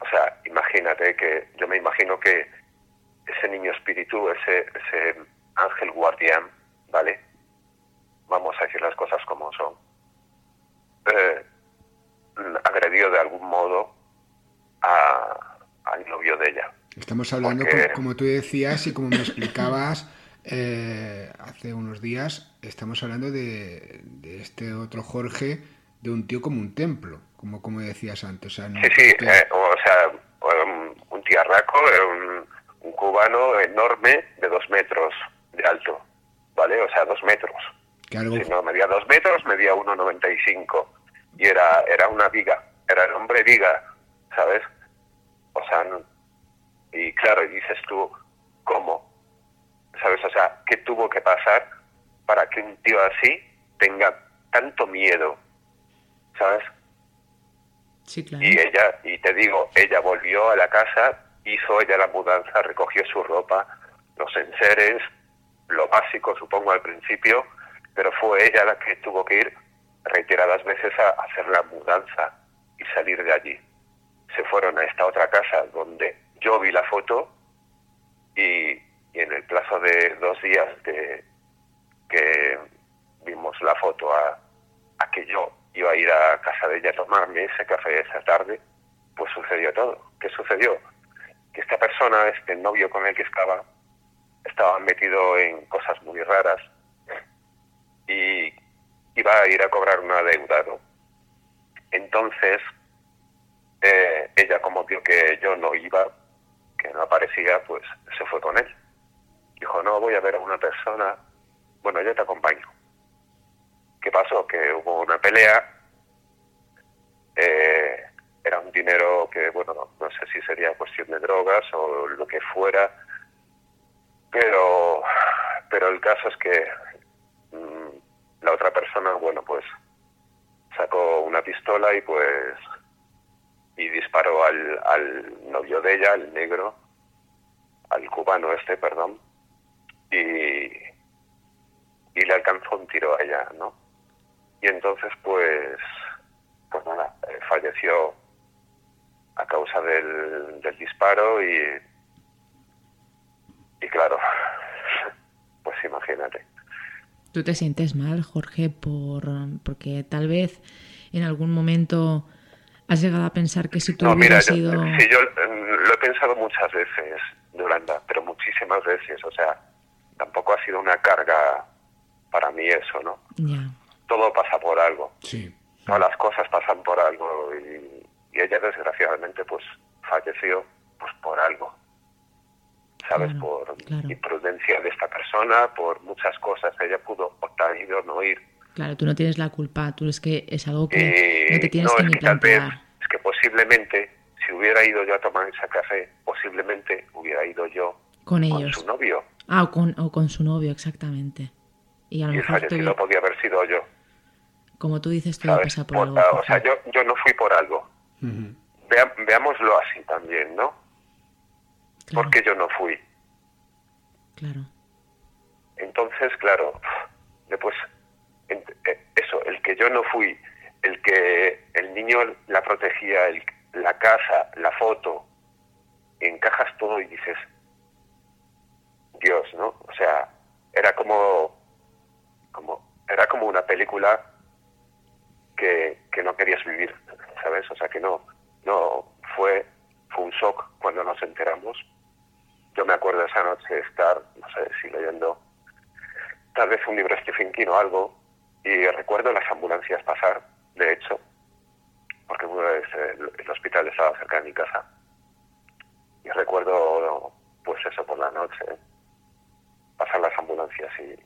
O sea, imagínate que, yo me imagino que ese niño espíritu, ese, ese ángel guardián, ¿vale? Vamos a decir las cosas como son. eh, agredió de algún modo a- al novio de ella. Estamos hablando, Porque- como, como tú decías y como me explicabas eh, hace unos días, estamos hablando de, de este otro Jorge, de un tío como un templo, como, como decías antes. O sea, no- Sí, sí, eh, o sea, um, un tiarraco, era un, un cubano enorme de dos metros de alto, ¿vale? O sea, dos metros. algo, Si no medía dos metros, medía 1,95. Y era, era una viga, era el hombre viga, ¿sabes? O sea, no- y claro, y dices tú, ¿cómo? ¿Sabes? O sea, ¿qué tuvo que pasar para que un tío así tenga tanto miedo? ¿Sabes? Sí, claro. Y ella, y te digo, ella volvió a la casa, hizo ella la mudanza, recogió su ropa, los enseres, lo básico supongo al principio, pero fue ella la que tuvo que ir reiteradas veces a hacer la mudanza y salir de allí. Se fueron a esta otra casa donde yo vi la foto y, y en el plazo de dos días de que vimos la foto a, a que yo iba a ir a casa de ella a tomarme ese café esa tarde, pues sucedió todo. ¿Qué sucedió? Que esta persona, este novio con el que estaba, estaba metido en cosas muy raras y iba a ir a cobrar una deuda, ¿no? Entonces, eh, ella como vio que yo no iba, que no aparecía, pues se fue con él. Dijo, no, voy a ver a una persona, bueno, yo te acompaño. ¿Qué pasó? Que hubo una pelea, eh, era un dinero que, bueno, no sé si sería cuestión de drogas o lo que fuera, pero, pero el caso es que la otra persona, bueno, pues sacó una pistola y pues y disparó al, al novio de ella, al negro, al cubano este, perdón, y, y le alcanzó un tiro a ella, ¿no? Y entonces, pues, pues nada, eh, falleció a causa del, del disparo y, y claro, pues imagínate. ¿Tú te sientes mal, Jorge, por porque tal vez en algún momento has llegado a pensar que si tú No, mira, hubieras yo, sido... sí, yo mm, lo he pensado muchas veces, Yolanda, pero muchísimas veces, o sea, tampoco ha sido una carga para mí eso, ¿no? Ya. Todo pasa por algo, sí. todas las cosas pasan por algo y, y ella desgraciadamente pues falleció pues por algo, ¿sabes? Claro, por claro. imprudencia de esta persona, por muchas cosas, ella pudo optar o no ir. Claro, tú no tienes la culpa, tú es que es algo que Eh, no te tienes no, que es ni que tal vez, plantear. es que posiblemente, si hubiera ido yo a tomar ese café, posiblemente hubiera ido yo Con con ellos. su novio. Ah, o con, o con su novio, exactamente. Y a lo Y mejor, tú- fallecido podía haber sido yo, como tú dices, todo pasa por Por- algo. o sea, yo, yo no fui por algo. Ujú. veámoslo así también, ¿no? Porque yo no fui. Claro. Entonces, claro, después, eh, eso, el que yo no fui, el que el niño la protegía, el, la casa, la foto, encajas todo y dices, Dios, ¿no? O sea, era como, como era como una película que, que no querías vivir, ¿sabes? O sea, que no, no fue, fue un shock cuando nos enteramos. Yo me acuerdo esa noche estar, no sé si leyendo tal vez un libro de o algo, y recuerdo las ambulancias pasar, de hecho, porque el, el hospital estaba cerca de mi casa. Y recuerdo, pues eso, por la noche, pasar las ambulancias y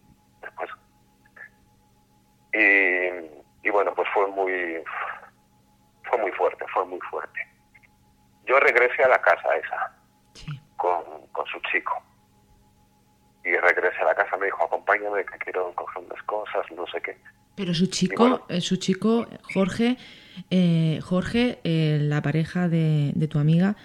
después. Y, y bueno, pues fue muy, fue muy fuerte, fue muy fuerte. Yo regresé a la casa esa, con, con su chico. Y regresé a la casa, me dijo, acompáñame, que quiero coger unas cosas, no sé qué. Pero su chico, eh, su chico, Jorge, eh, Jorge, eh, la pareja de, de tu amiga,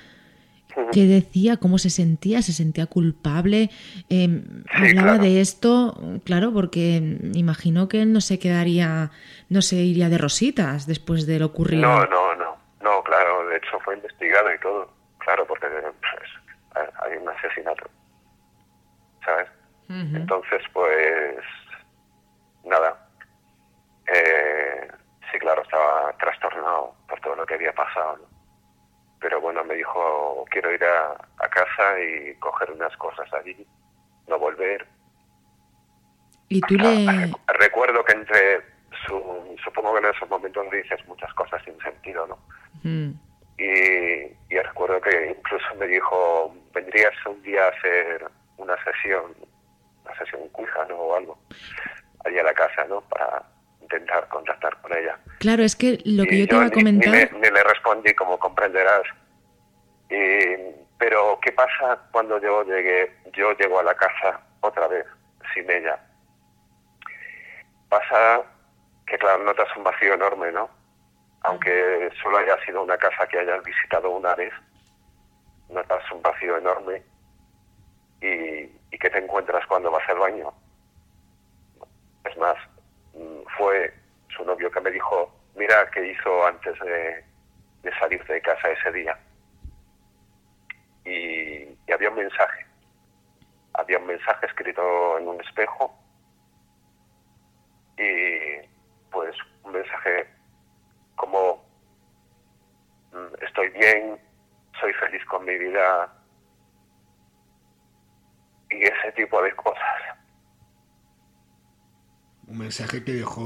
¿Qué decía? ¿Cómo se sentía? ¿Se sentía culpable? Eh, ¿Hablaba de esto? Claro, porque imagino que él no se quedaría, no se iría de rositas después de lo ocurrido. No, no, no, no, claro, de hecho fue investigado y todo, claro, porque pues, hay un asesinato, ¿sabes? Entonces, pues, nada, eh, sí, claro, estaba trastornado por todo lo que había pasado, ¿no? pero bueno, me dijo, quiero ir a, casa y coger unas cosas allí, no volver. Y tú le... Recuerdo que entre, su, supongo que en esos momentos dices muchas cosas sin sentido, ¿no? Y, y, recuerdo que incluso me dijo, vendrías un día a hacer una sesión, una sesión cuija, ¿no? O algo, allí a la casa, ¿no? Para intentar contactar con ella. Claro, es que lo que yo, te iba a comentar... Ni, le respondí, como comprenderás. pero, ¿qué pasa cuando yo llegué, yo llego a la casa otra vez, sin ella? Pasa que, claro, notas un vacío enorme, ¿no? Aunque solo haya sido una casa que hayas visitado una vez, notas un vacío enorme. ¿Y, y qué te encuentras cuando vas al baño? Es más, Mm, fue su novio que me dijo, mira qué hizo antes de, salir de casa ese día. Y, había un mensaje, había un mensaje escrito en un espejo y pues un mensaje como mm, estoy bien, soy feliz con mi vida y ese tipo de cosas un mensaje que dejó,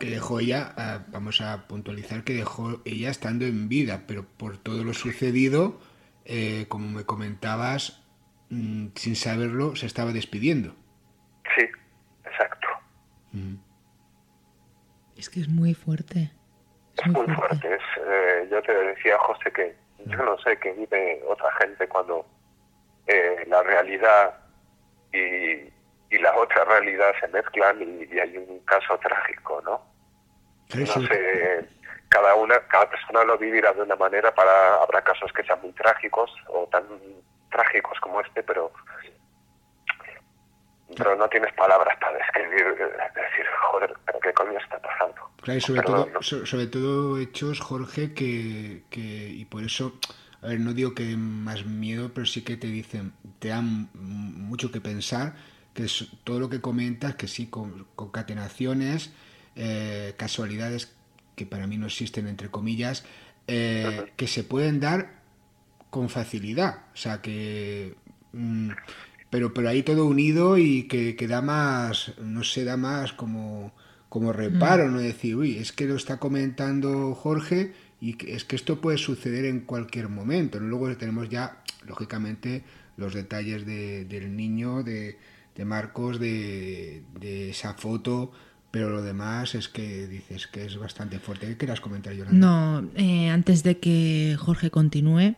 que dejó ella, ah, vamos a puntualizar que dejó ella estando en vida, pero por todo lo sucedido, eh, como me comentabas, mm, sin saberlo, se estaba despidiendo. Sí, exacto. Es que es muy fuerte. Es, muy, fuerte. Eh, yo te decía, José, que yo no sé qué vive otra gente cuando eh, la realidad y y la otra realidad se mezclan y, hay un caso trágico, ¿no? no sé, cada una, cada persona lo vivirá de una manera, para habrá casos que sean muy trágicos o tan trágicos como este, pero pero no tienes palabras para describir, decir, joder, ¿pero qué coño está pasando? Claro, y sobre, todo, sobre todo hechos, Jorge, que, que, y por eso, a ver, no digo que más miedo, pero sí que te dicen, te dan mucho que pensar que es todo lo que comentas, que sí, con concatenaciones, eh, casualidades que para mí no existen, entre comillas, eh, que se pueden dar con facilidad. O sea, que... Mm, pero, pero ahí todo unido y que, que, da más, no sé, da más como, como reparo, mm. ¿no? Decir, uy, es que lo está comentando Jorge y que es que esto puede suceder en cualquier momento. Luego tenemos ya, lógicamente, los detalles de, del niño, de, de Marcos de, esa foto, pero lo demás es que dices que es bastante fuerte. ¿Qué quieras comentar, Yolanda? No, eh, antes de que Jorge continúe,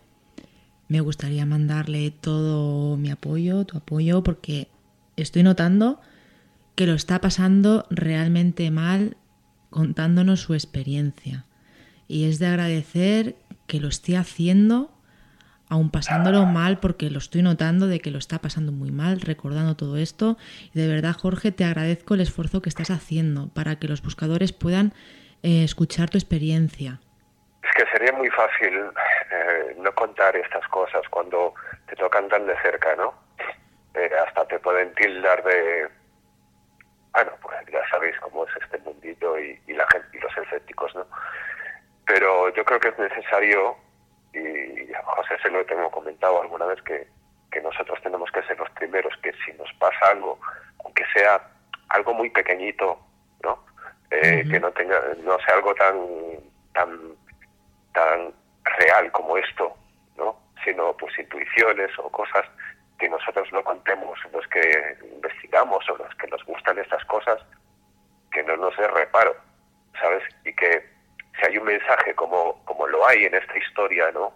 me gustaría mandarle todo mi apoyo, tu apoyo, porque estoy notando que lo está pasando realmente mal contándonos su experiencia. y es de agradecer que lo esté haciendo, aún pasándolo mal, porque lo estoy notando de que lo está pasando muy mal, recordando todo esto. Y de verdad, Jorge, te agradezco el esfuerzo que estás haciendo para que los buscadores puedan eh, escuchar tu experiencia. Es que sería muy fácil eh, no contar estas cosas cuando te tocan tan de cerca, ¿no? Eh, hasta te pueden tildar de bueno, pues ya sabéis cómo es este mundito y, la gente y los escépticos, ¿no? Pero yo creo que es necesario, y a José se lo tengo comentado alguna vez, que, nosotros tenemos que ser los primeros, que si nos pasa algo, aunque sea algo muy pequeñito, ¿no? Eh, que no tenga, no sea algo tan, tan, tan real como esto, ¿no? Sino pues intuiciones o cosas que nosotros lo contemos, los que investigamos o los que nos gustan estas cosas, que no nos dé reparo, ¿sabes? Y que si hay un mensaje como, como lo hay en esta historia, ¿no?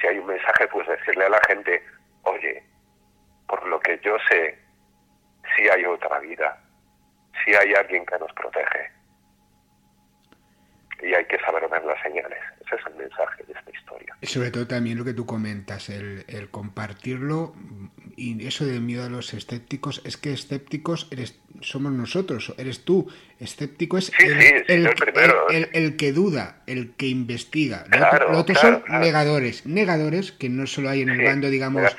Si hay un mensaje, pues decirle a la gente, oye, por lo que yo sé, si hay otra vida, si hay alguien que nos protege. Y hay que saber ver las señales. Ese es el mensaje de esta historia. Y sobre todo también lo que tú comentas, el, compartirlo y eso de miedo a los escépticos, es que escépticos eres, somos nosotros, eres tú. Escéptico es el, que duda, el que investiga. Los otros son negadores, negadores que no solo hay en el bando, digamos,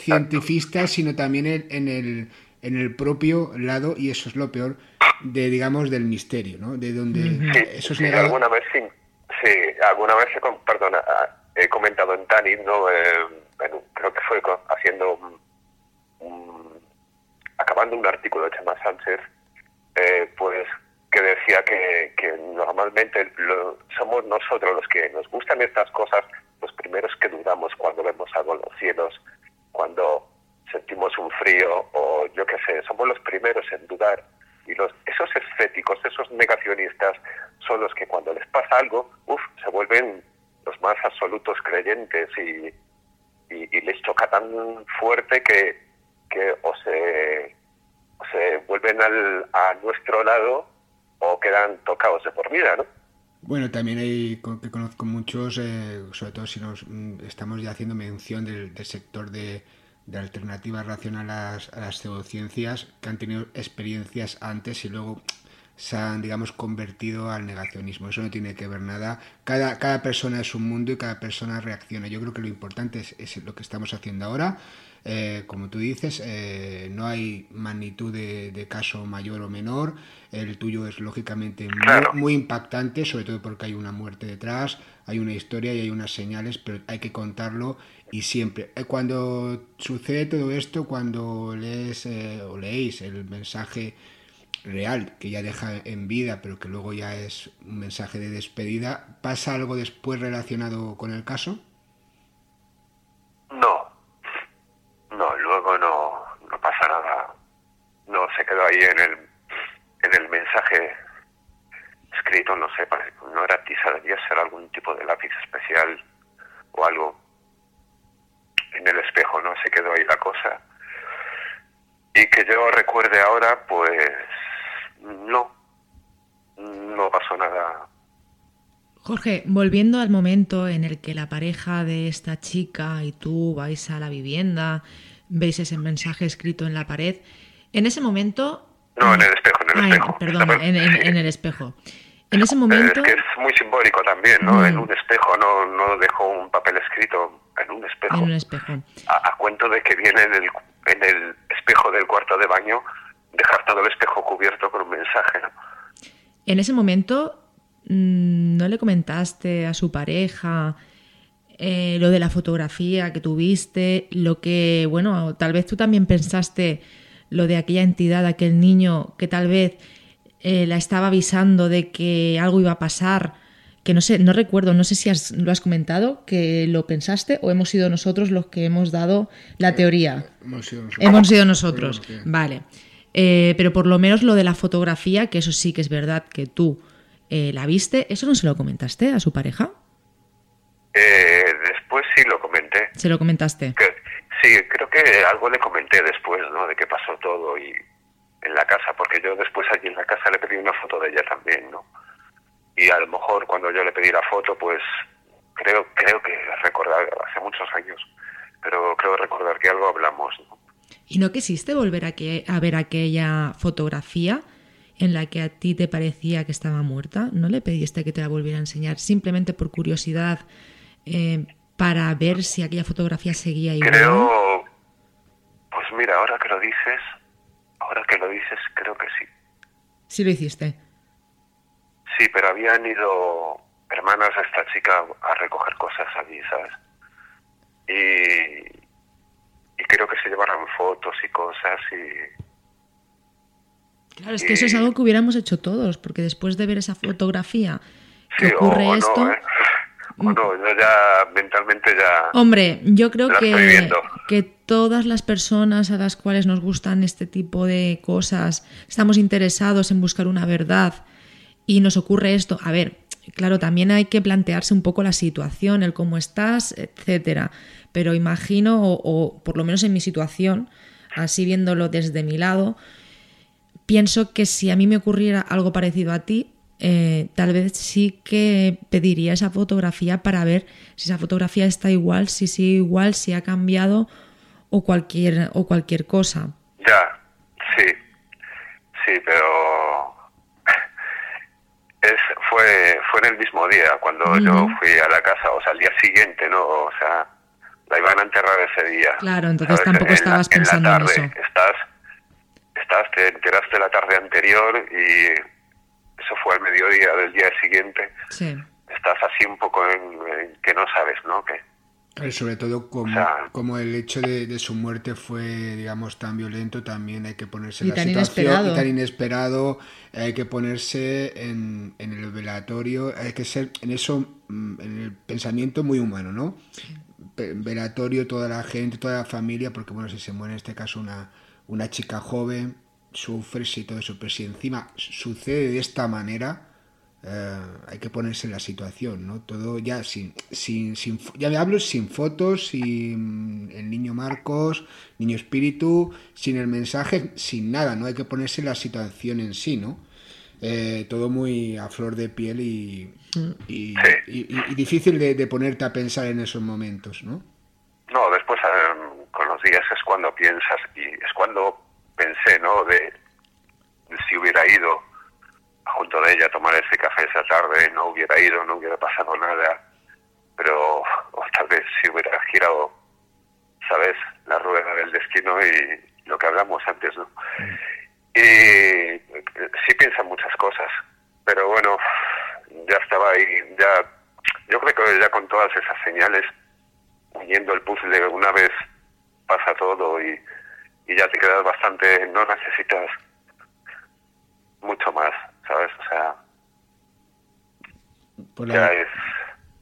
cientifistas, sino también en, el, en el propio lado, y eso es lo peor, de digamos del misterio, ¿no? De donde esos negadores... Alguna vez sí alguna vez, perdona, he comentado en Tanit, ¿no? Eh, creo que fue haciendo, acabando un artículo de Chema Sánchez, eh, pues que decía que, normalmente somos nosotros los que nos gustan estas cosas, los primeros que dudamos cuando vemos algo en los cielos, cuando sentimos un frío o yo qué sé, somos los primeros en dudar y los, esos escépticos, esos negacionistas, son los que cuando les pasa algo, uff, se vuelven los más absolutos creyentes y, les choca tan fuerte que, que o, se, se vuelven al, a nuestro lado o quedan tocados de por vida, ¿no? Bueno, también hay que conozco muchos, eh, sobre todo si nos mm, estamos ya haciendo mención del sector de, de alternativas racionales a las pseudociencias que han tenido experiencias antes y luego se han, digamos, convertido al negacionismo. Eso no tiene que ver nada. Cada, cada persona es un mundo y cada persona reacciona. Yo creo que lo importante es, lo que estamos haciendo ahora. Eh, como tú dices, eh, no hay magnitud de, caso mayor o menor. El tuyo es lógicamente muy, impactante, sobre todo porque hay una muerte detrás, hay una historia y hay unas señales, pero hay que contarlo y siempre. Eh, cuando sucede todo esto, cuando lees o leéis el mensaje real que ya deja en vida, pero que luego ya es un mensaje de despedida, ¿pasa algo después relacionado con el caso? No, no, luego no, no pasa nada. No se quedó ahí en el, en el mensaje escrito, no sé, no era tiza, debía ser algún tipo de lápiz especial o algo. En el espejo no se quedó ahí la cosa. Y que yo recuerde ahora, pues no, no pasó nada. Jorge, volviendo al momento en el que la pareja de esta chica y tú vais a la vivienda, veis ese mensaje escrito en la pared, en ese momento... No, en el espejo, en el espejo. Perdón, en, el espejo. En ese momento... Es que es muy simbólico también, ¿no? En mm. un espejo, no, no dejó un papel escrito, en un espejo. En un espejo. A, cuento de que viene en el, en el espejo del cuarto de baño dejar todo el espejo cubierto con un mensaje. En ese momento, mm, ¿no le comentaste a su pareja eh, lo de la fotografía que tuviste? Lo que, bueno, tal vez tú también pensaste lo de aquella entidad, aquel niño que tal vez eh, la estaba avisando de que algo iba a pasar que no sé, no recuerdo, no sé si lo has comentado, que lo pensaste o hemos sido nosotros los que hemos dado la teoría. Hemos sido nosotros. Hemos sido nosotros. Vale. Eh, pero por lo menos lo de la fotografía, que eso sí que es verdad que tú eh, la viste, ¿eso no se lo comentaste a su pareja? Eh, después sí lo comenté. ¿Se lo comentaste? sí, creo que algo le comenté después, ¿no? De que pasó todo y en la casa, porque yo después allí en la casa le pedí una foto de ella también, ¿no? Y a lo mejor cuando yo le pedí la foto, pues creo creo que recordar, hace muchos años, pero creo recordar que algo hablamos. ¿Y no quisiste volver a, que, a ver aquella fotografía en la que a ti te parecía que estaba muerta? ¿No le pediste que te la volviera a enseñar simplemente por curiosidad eh, para ver si aquella fotografía seguía igual? Creo, pues mira, ahora que lo dices, ahora que lo dices, creo que sí. Sí lo hiciste. Sí, pero habían ido hermanas de esta chica a recoger cosas allí, ¿sabes? Y, y creo que se llevaron fotos y cosas y... Claro, es que eso es algo que hubiéramos hecho todos, porque después de ver esa fotografía que Sí, ocurre o esto... No, ¿eh? Yo ya mentalmente ya... Hombre, yo creo que, que todas las personas a las cuales nos gustan este tipo de cosas, estamos interesados en buscar una verdad y nos ocurre esto. A ver, claro, también hay que plantearse un poco la situación, el cómo estás, etcétera. Pero imagino, o, o por lo menos en mi situación, así viéndolo desde mi lado, pienso que si a mí me ocurriera algo parecido a ti, eh, tal vez sí que pediría esa fotografía para ver si esa fotografía está igual, si sigue igual, si ha cambiado o cualquier, o cualquier cosa. Ya, sí, sí, pero es, fue, fue en el mismo día cuando yo fui a la casa, o sea, al día siguiente, ¿no? O sea, la iban a enterrar ese día. Claro, entonces ¿sabes? tampoco En la- estabas pensando en en la tarde. eso. Estás, estás, te enteraste la tarde anterior y eso fue al mediodía del día siguiente. Sí. Estás así un poco en, en que no sabes, ¿no? Que, Eh, Sobre todo como, O sea- como el hecho de, de su muerte fue, digamos, tan violento, también hay que ponerse en la tan situación inesperado. y tan inesperado, hay que ponerse en, en el velatorio, hay que ser en eso, mm, en el pensamiento muy humano, ¿no? Velatorio, toda la gente, toda la familia, porque bueno, si se muere en este caso una, una chica joven, sufres y todo eso, pero si encima sucede de esta manera, eh, hay que ponerse en la situación, ¿no? Todo ya sin, sin, sin ya me hablo sin fotos, sin el niño Marcos, niño espíritu, sin el mensaje, sin nada, ¿no? Hay que ponerse en la situación en sí, ¿no? Eh, todo muy a flor de piel y, y, y- y- y difícil de, de ponerte a pensar en esos momentos, ¿no? No, después eh, con los días es cuando piensas y es cuando pensé, ¿no? De si hubiera ido junto de ella a tomar ese café esa tarde, no hubiera ido, no hubiera pasado nada, pero o tal vez si hubiera girado, ¿sabes? La rueda del destino y lo que hablamos antes, ¿no? Y eh, sí piensan muchas cosas, pero bueno, ya estaba ahí, ya, yo creo que ya con todas esas señales uniendo el puzzle una vez pasa todo y, y ya te quedas bastante, no necesitas mucho más, ¿sabes? O sea, ya es...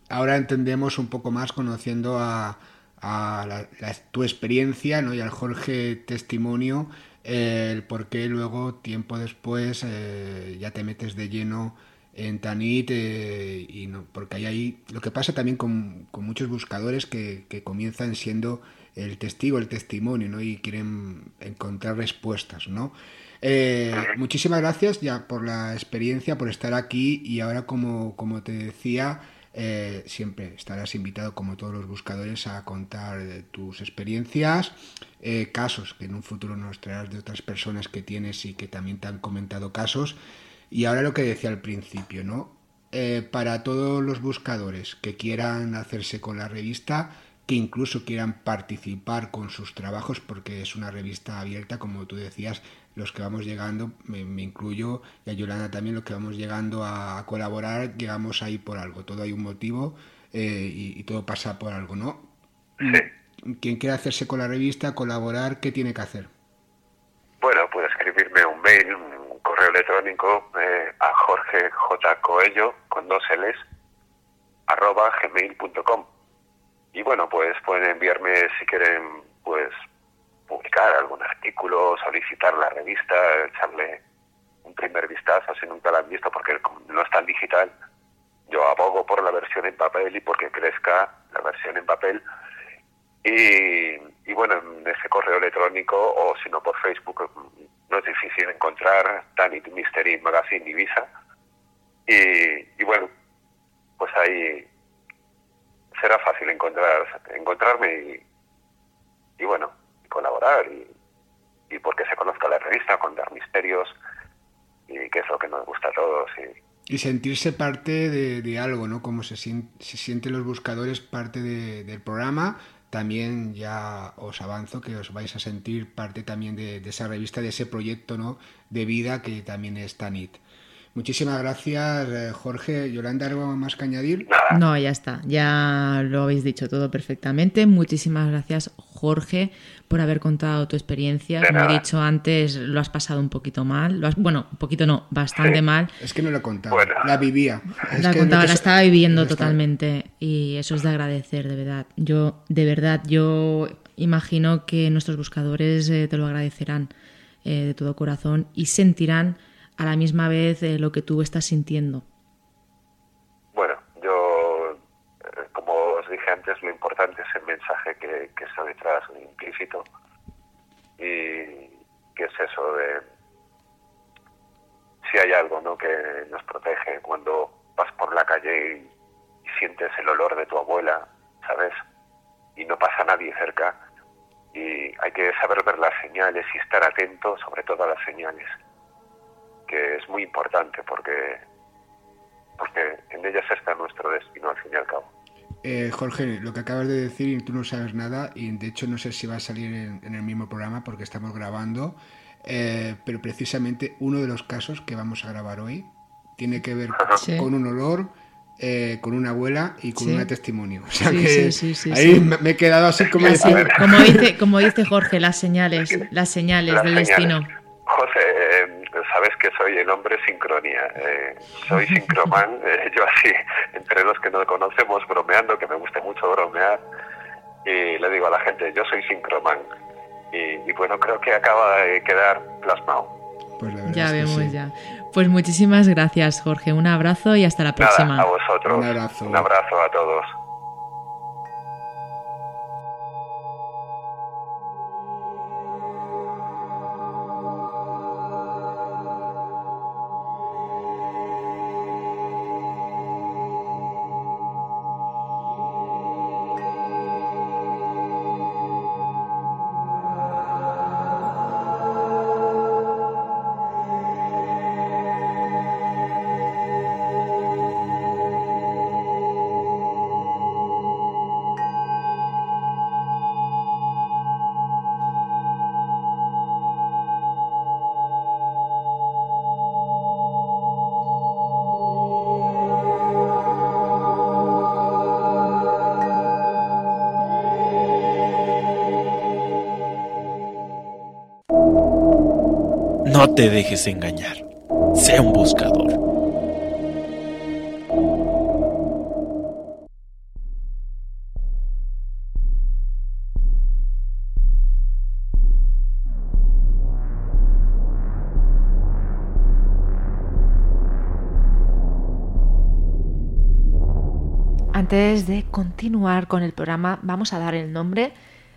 ahora entendemos un poco más conociendo a, a la- la- tu experiencia ¿no? y al Jorge testimonio eh, el por qué luego tiempo después eh, ya te metes de lleno en Tanit eh, y no, porque hay ahí lo que pasa también con, con muchos buscadores que, que comienzan siendo el testigo, el testimonio, ¿no? Y quieren encontrar respuestas, ¿no? Eh, muchísimas gracias ya por la experiencia, por estar aquí y ahora como, como te decía, eh, siempre estarás invitado como todos los buscadores a contar tus experiencias, eh, casos que en un futuro nos traerás de otras personas que tienes y que también te han comentado casos. Y ahora lo que decía al principio, ¿no? Para todos los buscadores que quieran hacerse con la revista, que incluso quieran participar con sus trabajos, porque es una revista abierta, como tú decías, los que vamos llegando, me, me incluyo, y a Yolanda también, los que vamos llegando a, a colaborar, llegamos ahí por algo, todo hay un motivo eh, y, y todo pasa por algo, ¿no? Quien quiera hacerse con la revista, colaborar, ¿qué tiene que hacer? Bueno, puede escribirme un mail, un correo electrónico eh, a Jorge J. Coello, con dos L's, arroba gmail.com. Y bueno, pues pueden enviarme si quieren, pues, publicar algún artículo, solicitar la revista, echarle un primer vistazo si nunca la han visto, porque no es tan digital. Yo abogo por la versión en papel y porque crezca la versión en papel. Y, y bueno, en ese correo electrónico o si no por Facebook no es difícil encontrar Tanit Mystery Magazine Ibiza Y, bueno, pues ahí será fácil encontrar encontrarme y, y bueno, colaborar y, y porque se conozca la revista, contar misterios y que es lo que nos gusta a todos. Y, y sentirse parte de, algo, ¿no? Como se, se sienten los buscadores parte del programa, también ya os avanzo que os vais a sentir parte también de, de, esa revista, de ese proyecto ¿no? de vida que también es Tanit. Muchísimas gracias, eh, Jorge. Yolanda, ¿algo más que añadir? No, ya está. Ya lo habéis dicho todo perfectamente. Muchísimas gracias, Jorge, por haber contado tu experiencia. Como he dicho antes, lo has pasado un poquito mal. Lo has, bueno, un poquito no, bastante mal. Es que no lo he contado. La vivía. la contaba, la estaba viviendo totalmente. Y eso es de agradecer, de verdad. Yo, de verdad, yo imagino que nuestros buscadores eh, te lo agradecerán eh, de todo corazón y sentirán a la misma vez eh, lo que tú estás sintiendo? Bueno, yo, eh, como os dije antes, lo importante es el mensaje que, está detrás, implícito, y que es eso de si hay algo ¿no? que nos protege cuando vas por la calle y, sientes el olor de tu abuela, ¿sabes? Y no pasa nadie cerca, y hay que saber ver las señales y estar atento sobre todo a las señales que es muy importante porque, porque en ellas está nuestro destino al fin y al cabo. Eh, Jorge, lo que acabas de decir, tú no sabes nada y de hecho no sé si va a salir en, el mismo programa porque estamos grabando, eh, pero precisamente uno de los casos que vamos a grabar hoy tiene que ver con un olor, eh, con una abuela y con un testimonio. O sea que ahí me he quedado así como, como dice como dice Jorge, las señales, las señales del destino. José, sabes que soy el hombre sincronía. Eh, soy sincroman, eh, yo así, entre los que nos conocemos bromeando, que me gusta mucho bromear, y le digo a la gente, yo soy sincroman. Y, bueno, creo que acaba de quedar plasmado. Pues ya vemos, ya. Pues muchísimas gracias, Jorge. Un abrazo y hasta la próxima. a vosotros. Un abrazo. Un abrazo a todos. Te dejes engañar. Sé un buscador. Antes de continuar con el programa, vamos a dar el nombre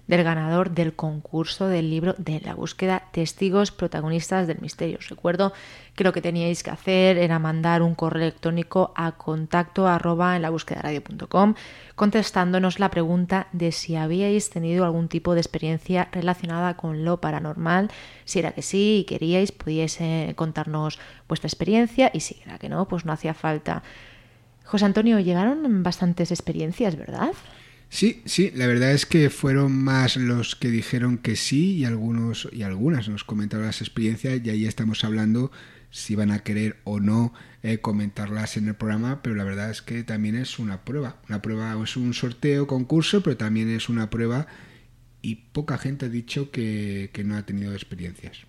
del ganador del concurso del libro de la búsqueda Testigos Protagonistas del Misterio. Os recuerdo que lo que teníais que hacer era mandar un correo electrónico a contacto arroba en la búsqueda radio.com contestándonos la pregunta de si habíais tenido algún tipo de experiencia relacionada con lo paranormal. Si era que sí y queríais, podíais contarnos vuestra experiencia y si era que no, pues no hacía falta. José Antonio, llegaron bastantes experiencias, ¿verdad? Sí, sí, la verdad es que fueron más los que dijeron que sí y algunos y algunas nos comentaron las experiencias y ahí estamos hablando si van a querer o no eh, comentarlas en el programa, pero la verdad es que también es una prueba, una prueba es un sorteo, concurso, pero también es una prueba y poca gente ha dicho que, que no ha tenido experiencias.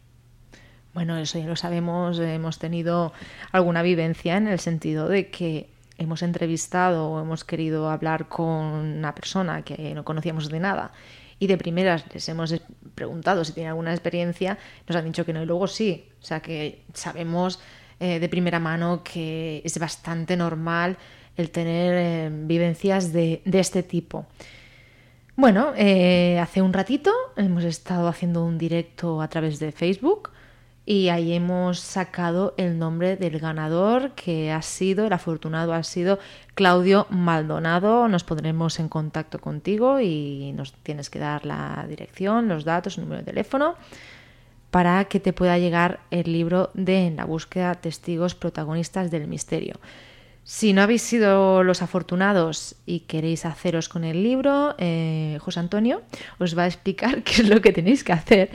Bueno, eso ya lo sabemos, hemos tenido alguna vivencia en el sentido de que hemos entrevistado o hemos querido hablar con una persona que no conocíamos de nada y de primeras les hemos preguntado si tiene alguna experiencia, nos han dicho que no y luego sí. O sea que sabemos eh, de primera mano que es bastante normal el tener eh, vivencias de, este tipo. Bueno, eh, hace un ratito hemos estado haciendo un directo a través de Facebook y ahí hemos sacado el nombre del ganador que ha sido, el afortunado ha sido Claudio Maldonado. Nos pondremos en contacto contigo y nos tienes que dar la dirección, los datos, el número de teléfono para que te pueda llegar el libro de En la búsqueda testigos protagonistas del misterio. Si no habéis sido los afortunados y queréis haceros con el libro, eh, José Antonio os va a explicar qué es lo que tenéis que hacer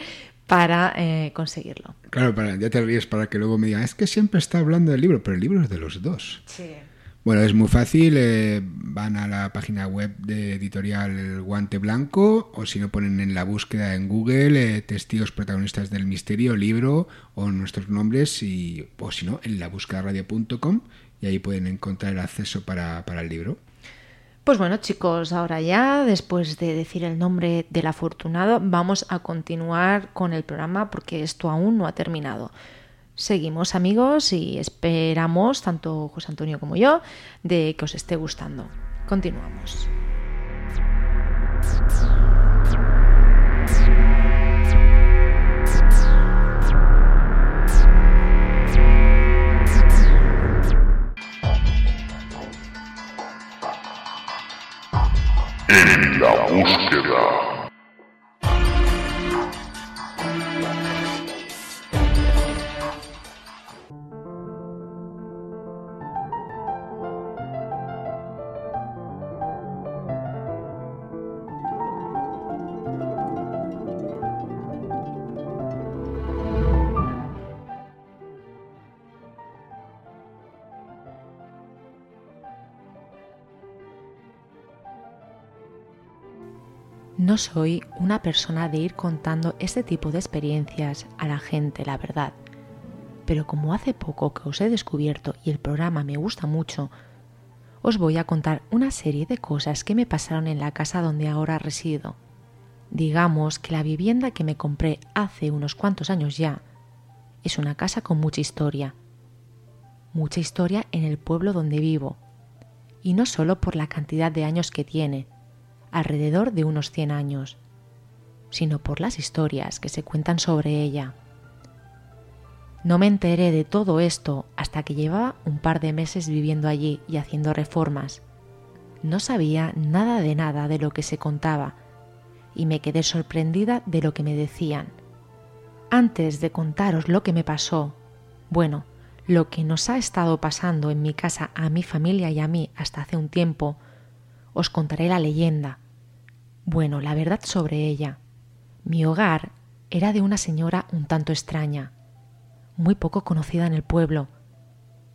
para eh, conseguirlo. Claro, para, ya te ríes para que luego me digan, es que siempre está hablando del libro, pero el libro es de los dos. Sí. Bueno, es muy fácil, eh, van a la página web de editorial El Guante Blanco o si no ponen en la búsqueda en Google eh, testigos protagonistas del misterio, libro o nuestros nombres y, o si no, en la radio.com y ahí pueden encontrar el acceso para, para el libro. Pues bueno chicos, ahora ya, después de decir el nombre del afortunado, vamos a continuar con el programa porque esto aún no ha terminado. Seguimos amigos y esperamos, tanto José Antonio como yo, de que os esté gustando. Continuamos. En la búsqueda. No soy una persona de ir contando este tipo de experiencias a la gente, la verdad. Pero como hace poco que os he descubierto y el programa me gusta mucho, os voy a contar una serie de cosas que me pasaron en la casa donde ahora resido. Digamos que la vivienda que me compré hace unos cuantos años ya es una casa con mucha historia. Mucha historia en el pueblo donde vivo. Y no solo por la cantidad de años que tiene, alrededor de unos 100 años, sino por las historias que se cuentan sobre ella. No me enteré de todo esto hasta que llevaba un par de meses viviendo allí y haciendo reformas. No sabía nada de nada de lo que se contaba y me quedé sorprendida de lo que me decían. Antes de contaros lo que me pasó, bueno, lo que nos ha estado pasando en mi casa a mi familia y a mí hasta hace un tiempo, os contaré la leyenda. Bueno, la verdad sobre ella. Mi hogar era de una señora un tanto extraña, muy poco conocida en el pueblo.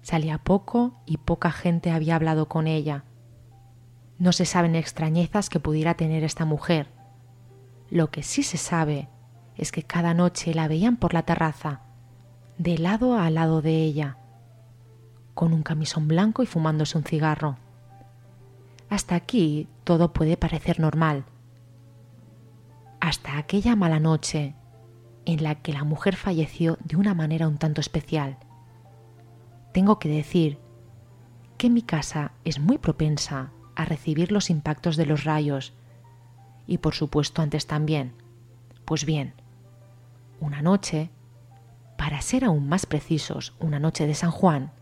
Salía poco y poca gente había hablado con ella. No se saben extrañezas que pudiera tener esta mujer. Lo que sí se sabe es que cada noche la veían por la terraza, de lado a lado de ella, con un camisón blanco y fumándose un cigarro. Hasta aquí todo puede parecer normal. Hasta aquella mala noche en la que la mujer falleció de una manera un tanto especial. Tengo que decir que mi casa es muy propensa a recibir los impactos de los rayos y por supuesto antes también. Pues bien, una noche, para ser aún más precisos, una noche de San Juan,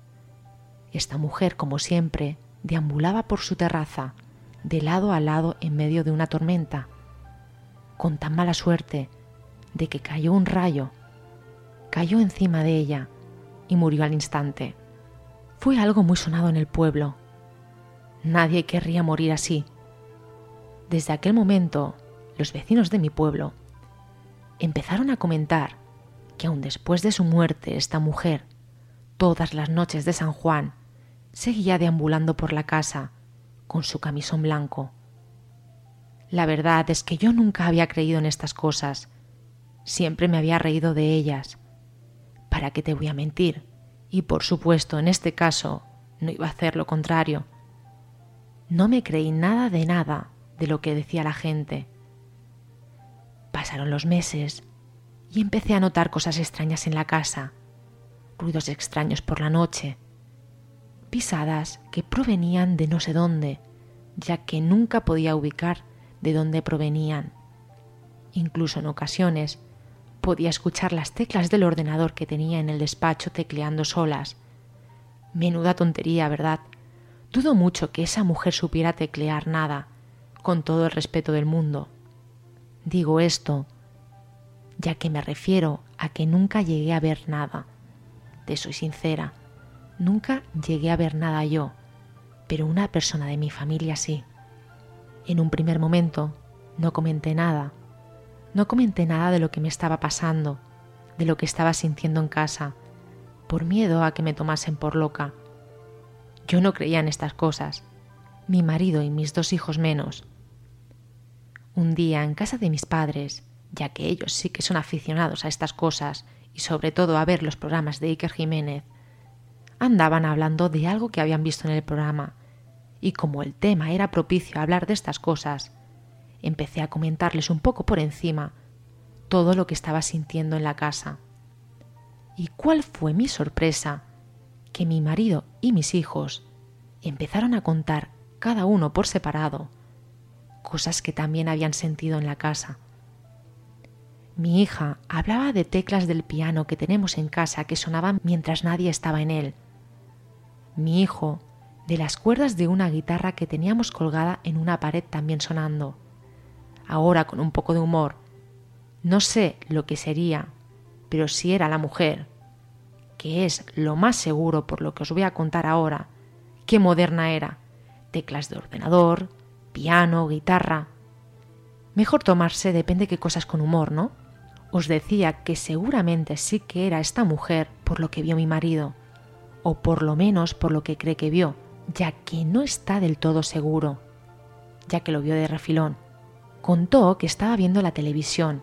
esta mujer, como siempre, deambulaba por su terraza, de lado a lado en medio de una tormenta, con tan mala suerte de que cayó un rayo, cayó encima de ella y murió al instante. Fue algo muy sonado en el pueblo. Nadie querría morir así. Desde aquel momento, los vecinos de mi pueblo empezaron a comentar que aun después de su muerte esta mujer, todas las noches de San Juan, seguía deambulando por la casa con su camisón blanco. La verdad es que yo nunca había creído en estas cosas. Siempre me había reído de ellas. ¿Para qué te voy a mentir? Y por supuesto, en este caso, no iba a hacer lo contrario. No me creí nada de nada de lo que decía la gente. Pasaron los meses y empecé a notar cosas extrañas en la casa, ruidos extraños por la noche, pisadas que provenían de no sé dónde, ya que nunca podía ubicar de dónde provenían. Incluso en ocasiones Podía escuchar las teclas del ordenador que tenía en el despacho tecleando solas. Menuda tontería, ¿verdad? Dudo mucho que esa mujer supiera teclear nada, con todo el respeto del mundo. Digo esto ya que me refiero a que nunca llegué a ver nada. Te soy sincera, nunca llegué a ver nada yo, pero una persona de mi familia sí. En un primer momento no comenté nada, no comenté nada de lo que me estaba pasando, de lo que estaba sintiendo en casa, por miedo a que me tomasen por loca. Yo no creía en estas cosas, mi marido y mis dos hijos menos. Un día en casa de mis padres, ya que ellos sí que son aficionados a estas cosas y sobre todo a ver los programas de Iker Jiménez, andaban hablando de algo que habían visto en el programa, y como el tema era propicio a hablar de estas cosas, empecé a comentarles un poco por encima todo lo que estaba sintiendo en la casa. ¿Y cuál fue mi sorpresa? Que mi marido y mis hijos empezaron a contar, cada uno por separado, cosas que también habían sentido en la casa. Mi hija hablaba de teclas del piano que tenemos en casa que sonaban mientras nadie estaba en él. Mi hijo de las cuerdas de una guitarra que teníamos colgada en una pared también sonando. Ahora con un poco de humor. No sé lo que sería, pero si era la mujer, que es lo más seguro por lo que os voy a contar ahora, qué moderna era. Teclas de ordenador, piano, guitarra. Mejor tomarse depende qué cosas con humor, ¿no? Os decía que seguramente sí que era esta mujer por lo que vio mi marido, o por lo menos por lo que cree que vio, ya que no está del todo seguro, ya que lo vio de refilón. Contó que estaba viendo la televisión.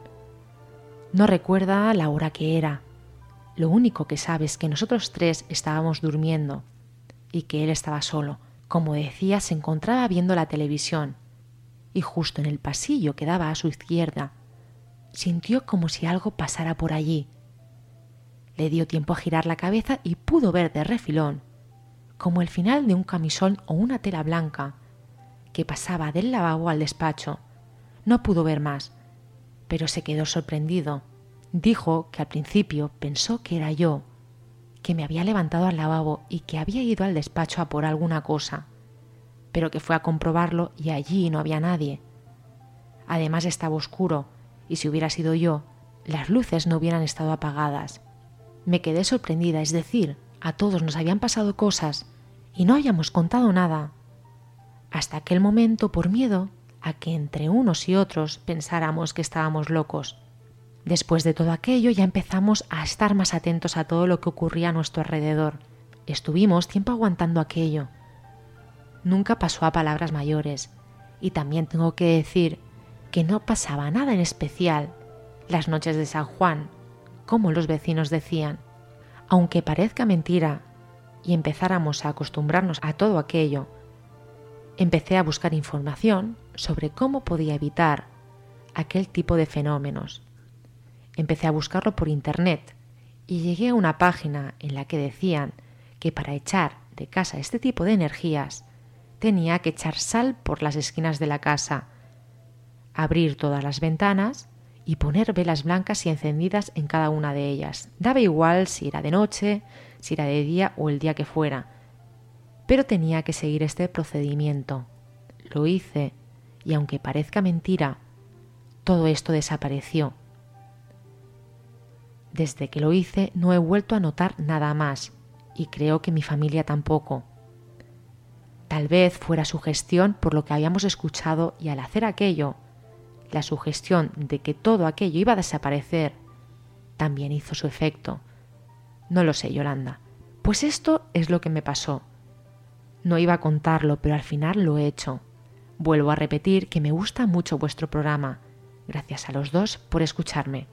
No recuerda la hora que era. Lo único que sabe es que nosotros tres estábamos durmiendo y que él estaba solo. Como decía, se encontraba viendo la televisión y justo en el pasillo que daba a su izquierda sintió como si algo pasara por allí. Le dio tiempo a girar la cabeza y pudo ver de refilón, como el final de un camisón o una tela blanca, que pasaba del lavabo al despacho. No pudo ver más, pero se quedó sorprendido. Dijo que al principio pensó que era yo, que me había levantado al lavabo y que había ido al despacho a por alguna cosa, pero que fue a comprobarlo y allí no había nadie. Además estaba oscuro, y si hubiera sido yo, las luces no hubieran estado apagadas. Me quedé sorprendida, es decir, a todos nos habían pasado cosas y no habíamos contado nada. Hasta aquel momento, por miedo a que entre unos y otros pensáramos que estábamos locos. Después de todo aquello ya empezamos a estar más atentos a todo lo que ocurría a nuestro alrededor. Estuvimos tiempo aguantando aquello. Nunca pasó a palabras mayores. Y también tengo que decir que no pasaba nada en especial las noches de San Juan, como los vecinos decían. Aunque parezca mentira y empezáramos a acostumbrarnos a todo aquello, empecé a buscar información sobre cómo podía evitar aquel tipo de fenómenos. Empecé a buscarlo por Internet y llegué a una página en la que decían que para echar de casa este tipo de energías tenía que echar sal por las esquinas de la casa abrir todas las ventanas y poner velas blancas y encendidas en cada una de ellas. Daba igual si era de noche, si era de día o el día que fuera, pero tenía que seguir este procedimiento. Lo hice y aunque parezca mentira, todo esto desapareció. Desde que lo hice no he vuelto a notar nada más y creo que mi familia tampoco. Tal vez fuera su gestión por lo que habíamos escuchado y al hacer aquello la sugestión de que todo aquello iba a desaparecer también hizo su efecto. No lo sé, Yolanda. Pues esto es lo que me pasó. No iba a contarlo, pero al final lo he hecho. Vuelvo a repetir que me gusta mucho vuestro programa. Gracias a los dos por escucharme.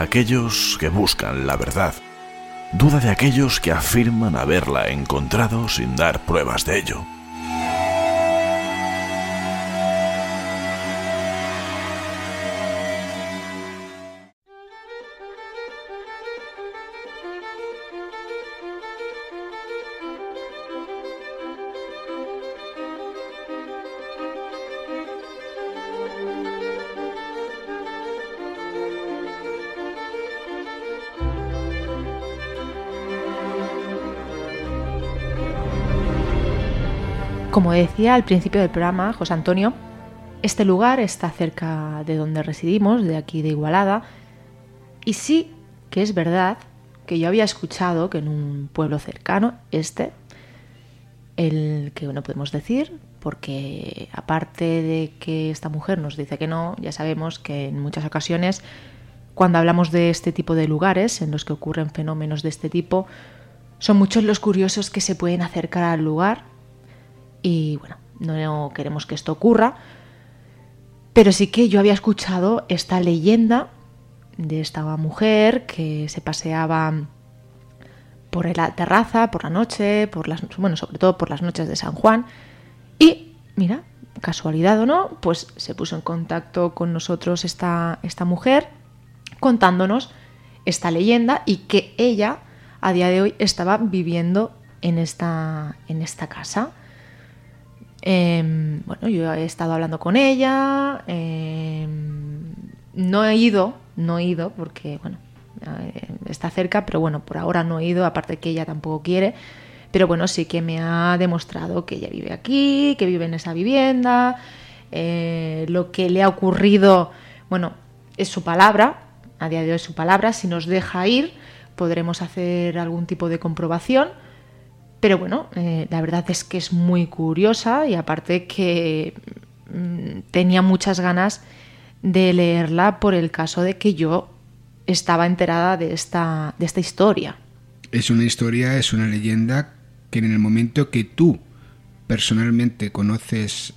Aquellos que buscan la verdad. Duda de aquellos que afirman haberla encontrado sin dar pruebas de ello. Como decía al principio del programa, José Antonio, este lugar está cerca de donde residimos, de aquí de Igualada, y sí que es verdad que yo había escuchado que en un pueblo cercano, este, el que no podemos decir, porque aparte de que esta mujer nos dice que no, ya sabemos que en muchas ocasiones cuando hablamos de este tipo de lugares en los que ocurren fenómenos de este tipo, son muchos los curiosos que se pueden acercar al lugar y bueno, no queremos que esto ocurra, pero sí que yo había escuchado esta leyenda de esta mujer que se paseaba por la terraza, por la noche, por las, bueno, sobre todo por las noches de San Juan. Y, mira, casualidad o no, pues se puso en contacto con nosotros esta, esta mujer contándonos esta leyenda y que ella a día de hoy estaba viviendo en esta, en esta casa. Em, bueno, yo he estado hablando con ella, em, no he ido, no he ido porque, bueno, eh, está cerca, pero bueno, por ahora no he ido, aparte que ella tampoco quiere, pero bueno, sí que me ha demostrado que ella vive aquí, que vive en esa vivienda, eh, lo que le ha ocurrido, bueno, es su palabra, a día de hoy es su palabra, si nos deja ir podremos hacer algún tipo de comprobación pero bueno, eh, la verdad es que es muy curiosa y aparte que mm, tenía muchas ganas de leerla por el caso de que yo estaba enterada de esta, de esta historia. Es una historia, es una leyenda que en el momento que tú personalmente conoces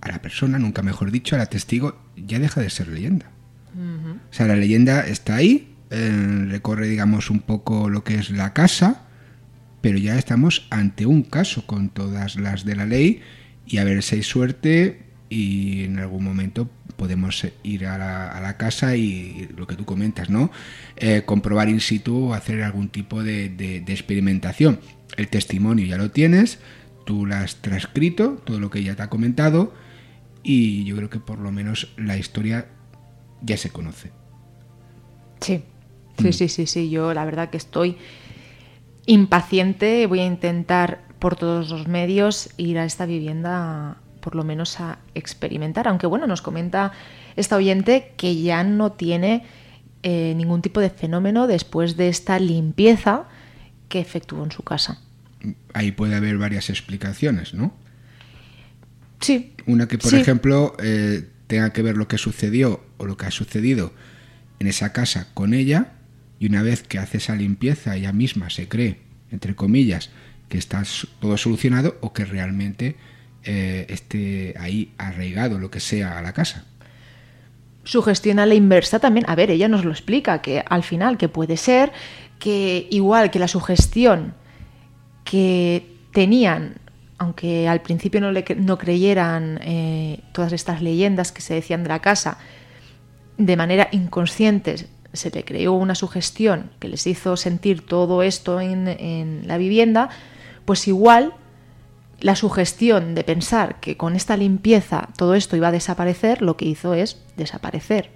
a la persona, nunca mejor dicho, a la testigo, ya deja de ser leyenda. O sea, la leyenda está ahí, eh, recorre, digamos, un poco lo que es la casa, pero ya estamos ante un caso con todas las de la ley y a ver si hay suerte y en algún momento podemos ir a la, casa y lo que tú comentas, ¿no? Eh, comprobar in situ o hacer algún tipo de, de, experimentación. El testimonio ya lo tienes, tú lo has transcrito, todo lo que ella te ha comentado y yo creo que por lo menos la historia ya se conoce. Sí, sí, mm. sí, sí, sí, yo la verdad que estoy impaciente, voy a intentar por todos los medios ir a esta vivienda por lo menos a experimentar, aunque bueno, nos comenta esta oyente que ya no tiene eh, ningún tipo de fenómeno después de esta limpieza que efectuó en su casa. Ahí puede haber varias explicaciones, ¿no? Sí. Una que, por ejemplo, eh, tenga que ver lo que sucedió o lo que ha sucedido en esa casa con ella y una vez que hace esa limpieza, ella misma se cree, entre comillas, que está todo solucionado o que realmente eh, esté ahí arraigado lo que sea a la casa. Sugestión a la inversa también. A ver, ella nos lo explica, que al final, que puede ser que igual que la sugestión que tenían, aunque al principio no, le, no creyeran eh, todas estas leyendas que se decían de la casa, de manera inconsciente se le creó una sugestión que les hizo sentir todo esto en, la vivienda, pues igual la sugestión de pensar que con esta limpieza todo esto iba a desaparecer, lo que hizo es desaparecer.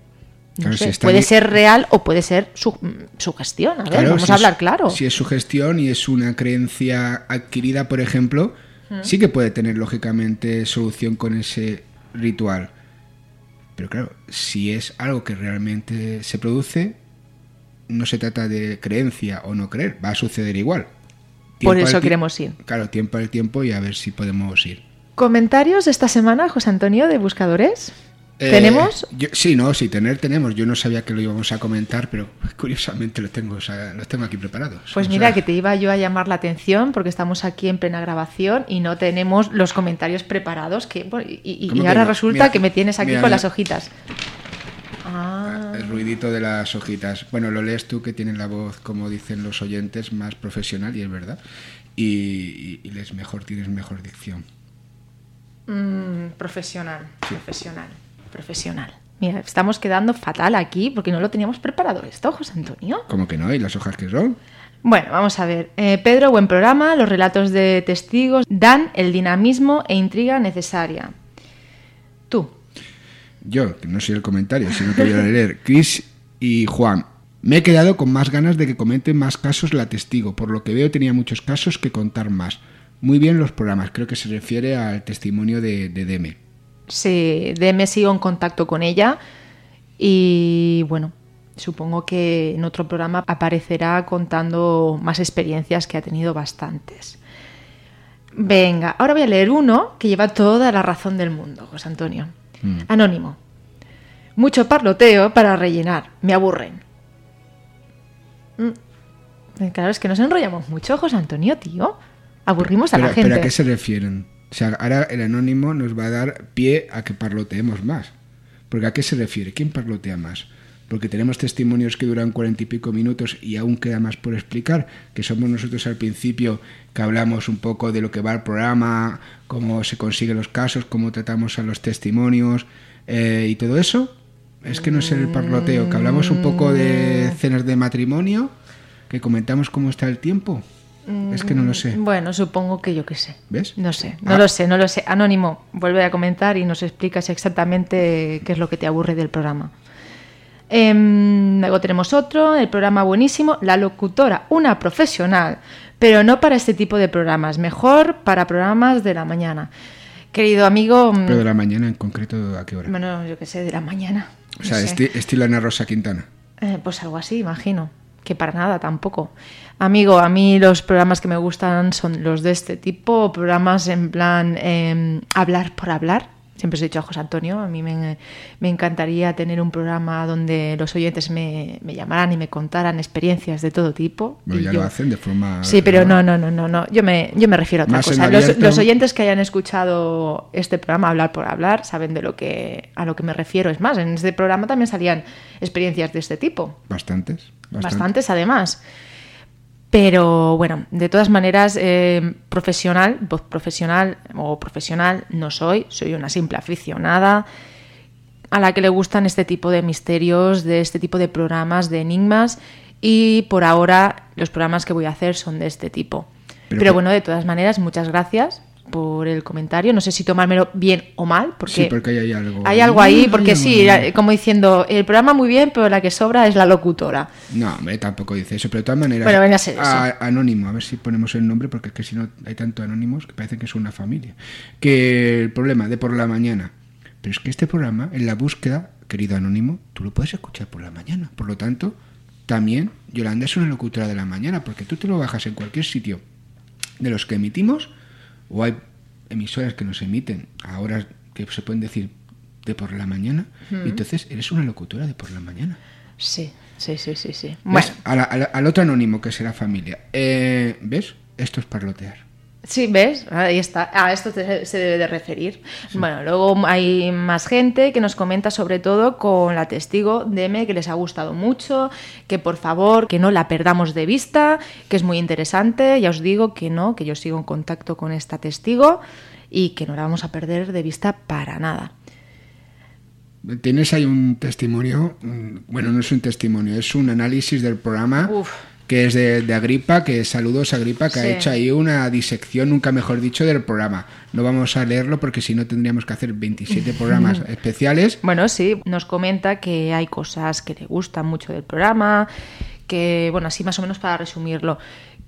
puede ser real o puede ser su, sugestión. A ver, vamos a hablar claro. Si es sugestión y es una creencia adquirida, por ejemplo, sí que puede tener lógicamente solución con ese ritual. Pero claro, si es algo que realmente se produce, no se trata de creencia o no creer, va a suceder igual. Por eso queremos ir. Claro, tiempo al tiempo y a ver si podemos ir. ¿Comentarios esta semana, José Antonio, de buscadores? Eh, ¿Tenemos? sí, no, sí, tener tenemos. Yo no sabía que lo íbamos a comentar, pero curiosamente lo tengo, los tengo aquí preparados. Pues mira, que te iba yo a llamar la atención porque estamos aquí en plena grabación y no tenemos los comentarios preparados. Que, y, ahora resulta que me tienes aquí con las hojitas. Ah. El ruidito de las hojitas. Bueno, lo lees tú que tienes la voz, como dicen los oyentes, más profesional y es verdad. Y, lees mejor, tienes mejor dicción. Mm, profesional, profesional, profesional. Mira, estamos quedando fatal aquí porque no lo teníamos preparado esto, José Antonio. ¿Cómo que no? ¿Y las hojas que son? Bueno, vamos a ver. Eh, Pedro, buen programa. Los relatos de testigos dan el dinamismo e intriga necesaria. Tú. Yo, que no soy el comentario, sino que voy a leer. Chris y Juan. Me he quedado con más ganas de que comenten más casos la testigo. Por lo que veo tenía muchos casos que contar más. Muy bien los programas. Creo que se refiere al testimonio de, de Deme. Sí, Deme sigo en contacto con ella y bueno, supongo que en otro programa aparecerá contando más experiencias que ha tenido bastantes. Venga, ahora voy a leer uno que lleva toda la razón del mundo, José Antonio. Mm. Anónimo. Mucho parloteo para rellenar. Me aburren. Mm. Claro, es que nos enrollamos mucho, José Antonio, tío. Aburrimos a Pero, la gente. pero ¿a qué se refieren? O sea, ahora el anónimo nos va a dar pie a que parloteemos más. Porque ¿a qué se refiere? ¿Quién parlotea más? Porque tenemos testimonios que duran cuarenta y pico minutos y aún queda más por explicar, que somos nosotros al principio que hablamos un poco de lo que va el programa, cómo se consiguen los casos, cómo tratamos a los testimonios eh, y todo eso. Es que no es el parloteo, que hablamos un poco de cenas de matrimonio, que comentamos cómo está el tiempo. Es que no lo sé. Bueno, supongo que yo qué sé. ¿Ves? No sé, no Ah. lo sé, no lo sé. Anónimo, vuelve a comentar y nos explicas exactamente qué es lo que te aburre del programa. Em, luego tenemos otro, el programa buenísimo, la locutora, una profesional, pero no para este tipo de programas, mejor para programas de la mañana. Querido amigo, mm, Pero de la mañana en concreto, ¿a qué hora? bueno, yo qué sé, de la mañana. O sea, no sé. esti- estilo Ana Rosa Quintana. Eh, pues algo así, imagino. Que para nada tampoco. Amigo, a mí los programas que me gustan son los de este tipo, programas en plan eh, hablar por hablar. Siempre os he dicho a José Antonio, a mí me, me encantaría tener un programa donde los oyentes me, me llamaran y me contaran experiencias de todo tipo. Bueno, Y ya yo- lo hacen de forma... Sí, pero no, no, no, no, no. Yo me, yo me refiero a otra cosa. Los, los oyentes que hayan escuchado este programa hablar por hablar saben de lo que a lo que me refiero. Es más, en este programa también salían experiencias de este tipo. Bastantes. bastante. Bastantes además. Pero bueno, de todas maneras, eh, profesional, voz profesional o profesional no soy, soy una simple aficionada a la que le gustan este tipo de misterios, de este tipo de programas, de enigmas. Y por ahora los programas que voy a hacer son de este tipo. Pero bueno, de todas maneras, muchas gracias por el comentario. No sé si tomármelo bien o mal, porque, Sí, porque ahí hay algo. hay algo ahí, porque sí, como diciendo, el programa muy bien, pero la que sobra es la locutora. No, hombre, tampoco dice eso, pero de todas maneras. Bueno, venga a ser eso. a- anónimo, a ver si ponemos el nombre, porque es que si no hay tanto anónimos que parece que es una familia. Que el problema de por la mañana. Pero es que este programa, en la búsqueda, querido anónimo, tú lo puedes escuchar por la mañana. Por lo tanto, también Yolanda es una locutora de la mañana, porque tú te lo bajas en cualquier sitio de los que emitimos, o hay emisoras que nos emiten a horas que se pueden decir de por la mañana, y entonces eres una locutora de por la mañana. Sí, sí, sí, sí, sí. Bueno, A la- a la- al otro anónimo que será familia. Eh, ¿Ves? Esto es parlotear. Sí, ¿ves? Ahí está. A esto te- se debe de referir. Bueno, luego hay más gente que nos comenta sobre todo con la testigo DM que les ha gustado mucho, que por favor que no la perdamos de vista, que es muy interesante. Ya os digo que no, que yo sigo en contacto con esta testigo y que no la vamos a perder de vista para nada. Tienes ahí un testimonio, mm, bueno, no es un testimonio, es un análisis del programa Uf. Que es de, de Agripa, que saludos a Agripa, que Sí. ha hecho ahí una disección, nunca mejor dicho, del programa. No vamos a leerlo porque si no tendríamos que hacer 27 programas especiales. Bueno, sí, nos comenta que hay cosas que le gustan mucho del programa, que, bueno, así más o menos para resumirlo,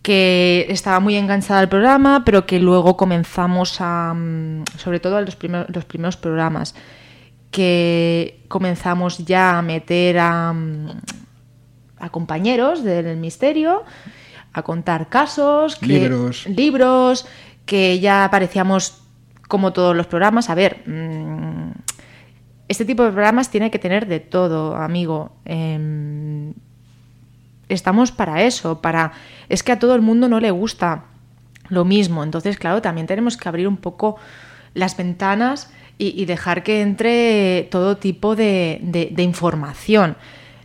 que estaba muy enganchada al programa, pero que luego comenzamos a, mm, sobre todo en los, primeros los primeros programas, que comenzamos ya a meter a, mm, a compañeros del misterio, a contar casos, que- Libros. libros, que ya parecíamos como todos los programas. A ver, mm, este tipo de programas tiene que tener de todo, amigo. Em, estamos para eso, para... Es que a todo el mundo no le gusta lo mismo. Entonces, claro, también tenemos que abrir un poco las ventanas y, dejar que entre todo tipo de, información.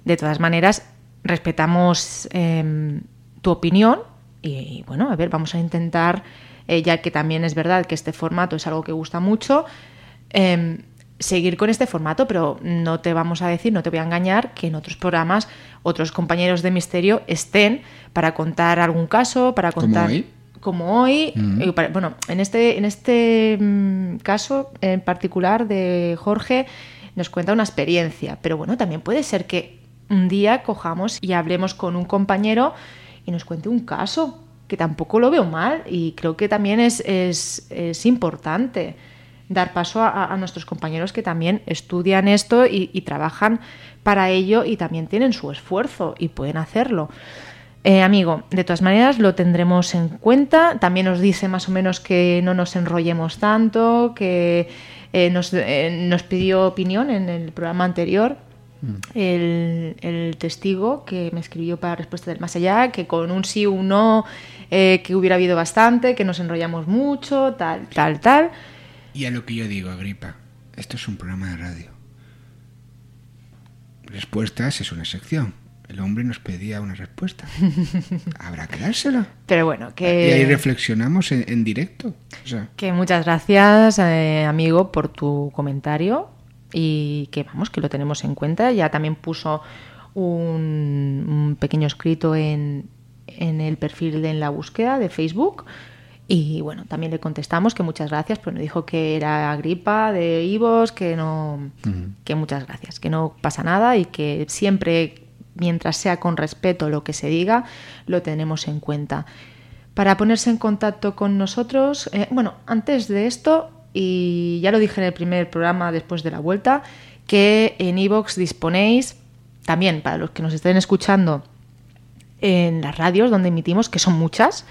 De todas maneras, respetamos em, tu opinión y, bueno, a ver, vamos a intentar, eh, ya que también es verdad que este formato es algo que gusta mucho, em, seguir con este formato, pero no te vamos a decir, no te voy a engañar, que en otros programas otros compañeros de misterio estén para contar algún caso, para contar como hoy, mm. eh, bueno, en este, en este mm, caso en particular de Jorge nos cuenta una experiencia, pero bueno, también puede ser que un día cojamos y hablemos con un compañero y nos cuente un caso, que tampoco lo veo mal y creo que también es, es, importante dar paso a, nuestros compañeros que también estudian esto y, trabajan para ello y también tienen su esfuerzo y pueden hacerlo. Eh, amigo, de todas maneras lo tendremos en cuenta. También nos dice más o menos que no nos enrollemos tanto, que eh, eh, nos, pidió opinión en el programa anterior. Mm. El, testigo que me escribió para Respuesta del Más Allá, que con un sí o un no, que hubiera habido bastante, que nos enrollamos mucho, tal, tal, tal. Y a lo que yo digo, Agripa, esto es un programa de radio. Respuestas es una sección el hombre nos pedía una respuesta. Habrá que dársela. Pero bueno, que... Y ahí reflexionamos en, directo. Que muchas gracias, eh, amigo, por tu comentario y que vamos, que lo tenemos en cuenta. Ya también puso un, pequeño escrito en, en el perfil de En la Búsqueda de Facebook. Y bueno, también le contestamos que muchas gracias, pero nos dijo que era gripa de Ivos, que no, que muchas gracias, que no pasa nada y que siempre mientras sea con respeto lo que se diga, lo tenemos en cuenta. Para ponerse en contacto con nosotros, eh, bueno, antes de esto, y ya lo dije en el primer programa después de la vuelta, que en iVoox disponéis, también para los que nos estén escuchando en las radios donde emitimos, que son muchas,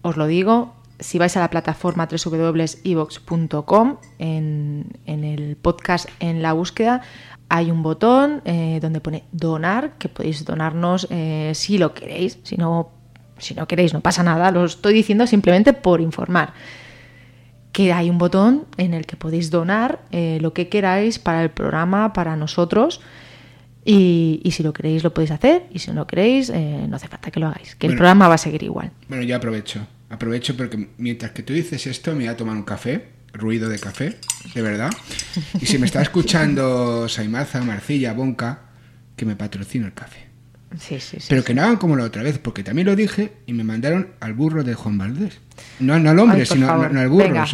os lo digo, si vais a la plataforma www.evox.com, en, en el podcast en la búsqueda, hay un botón eh, donde pone donar, que podéis donarnos eh, si lo queréis, si no, si no queréis no pasa nada, lo estoy diciendo simplemente por informar. Que hay un botón en el que podéis donar eh, lo que queráis para el programa, para nosotros. Y, si lo queréis lo podéis hacer y si no lo queréis no hace falta que lo hagáis, que el programa va a seguir igual. Bueno, yo aprovecho, aprovecho porque mientras que tú dices esto me voy a tomar un café ruido de café, de verdad. Y si me está escuchando Saimaza, Marcilla, Bonca, que me patrocine el café. Sí, sí, sí, Pero que no hagan como la otra vez, porque también lo dije y me mandaron al burro de Juan Valdés. No, al hombre, sino al burro.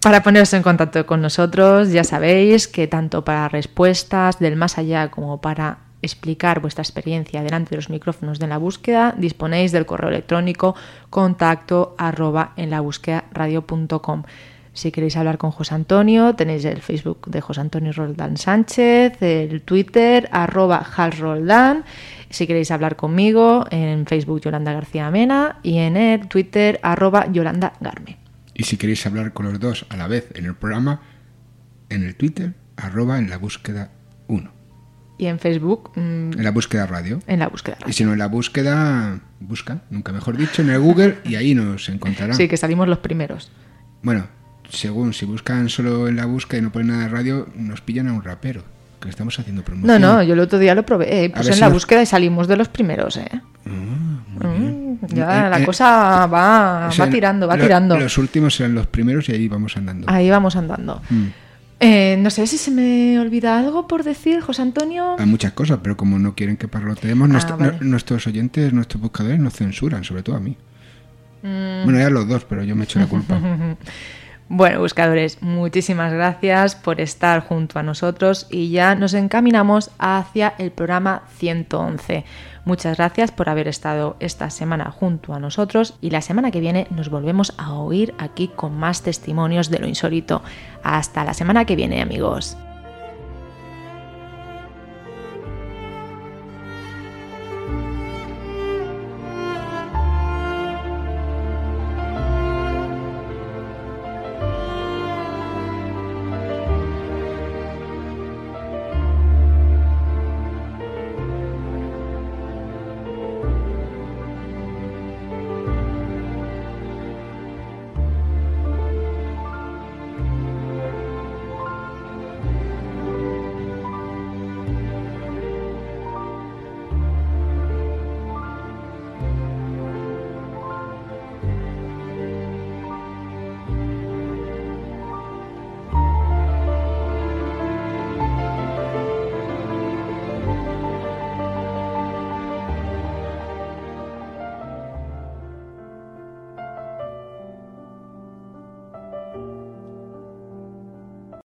Para ponerse en contacto con nosotros, ya sabéis que tanto para respuestas del más allá como para explicar vuestra experiencia delante de los micrófonos de la búsqueda, disponéis del correo electrónico contacto arroba en la búsqueda radio.com. Si queréis hablar con José Antonio, tenéis el Facebook de José Antonio Roldán Sánchez, el Twitter, arroba Roldán. Si queréis hablar conmigo, en Facebook Yolanda García Mena y en el Twitter, arroba Yolanda Garme. Y si queréis hablar con los dos a la vez en el programa, en el Twitter, arroba en la búsqueda 1. Y en Facebook. Mm, en la búsqueda radio. En la búsqueda radio. Y si no en la búsqueda, busca, nunca mejor dicho, en el Google y ahí nos encontrarán. Sí, que salimos los primeros. Bueno, según si buscan solo en la búsqueda y no ponen nada de radio, nos pillan a un rapero. Que estamos haciendo promoción. No, no, yo el otro día lo probé. Eh, puse en la búsqueda y salimos de los primeros, ¿eh? Ah, mm, ya, eh, la eh, cosa va, va tirando, va tirando. Los últimos eran los primeros y ahí vamos andando. Ahí vamos andando. Mm. no sé si se me olvida algo por decir, José Antonio. Hay muchas cosas, pero como no quieren que parloteemos, ah, nuestros oyentes, nuestros buscadores nos censuran, sobre todo a mí. Mm. Bueno, ya los dos, pero yo me echo la culpa. Bueno, buscadores, muchísimas gracias por estar junto a nosotros y ya nos encaminamos hacia el programa 111. Muchas gracias por haber estado esta semana junto a nosotros y la semana que viene nos volvemos a oír aquí con más testimonios de lo insólito. Hasta la semana que viene, amigos.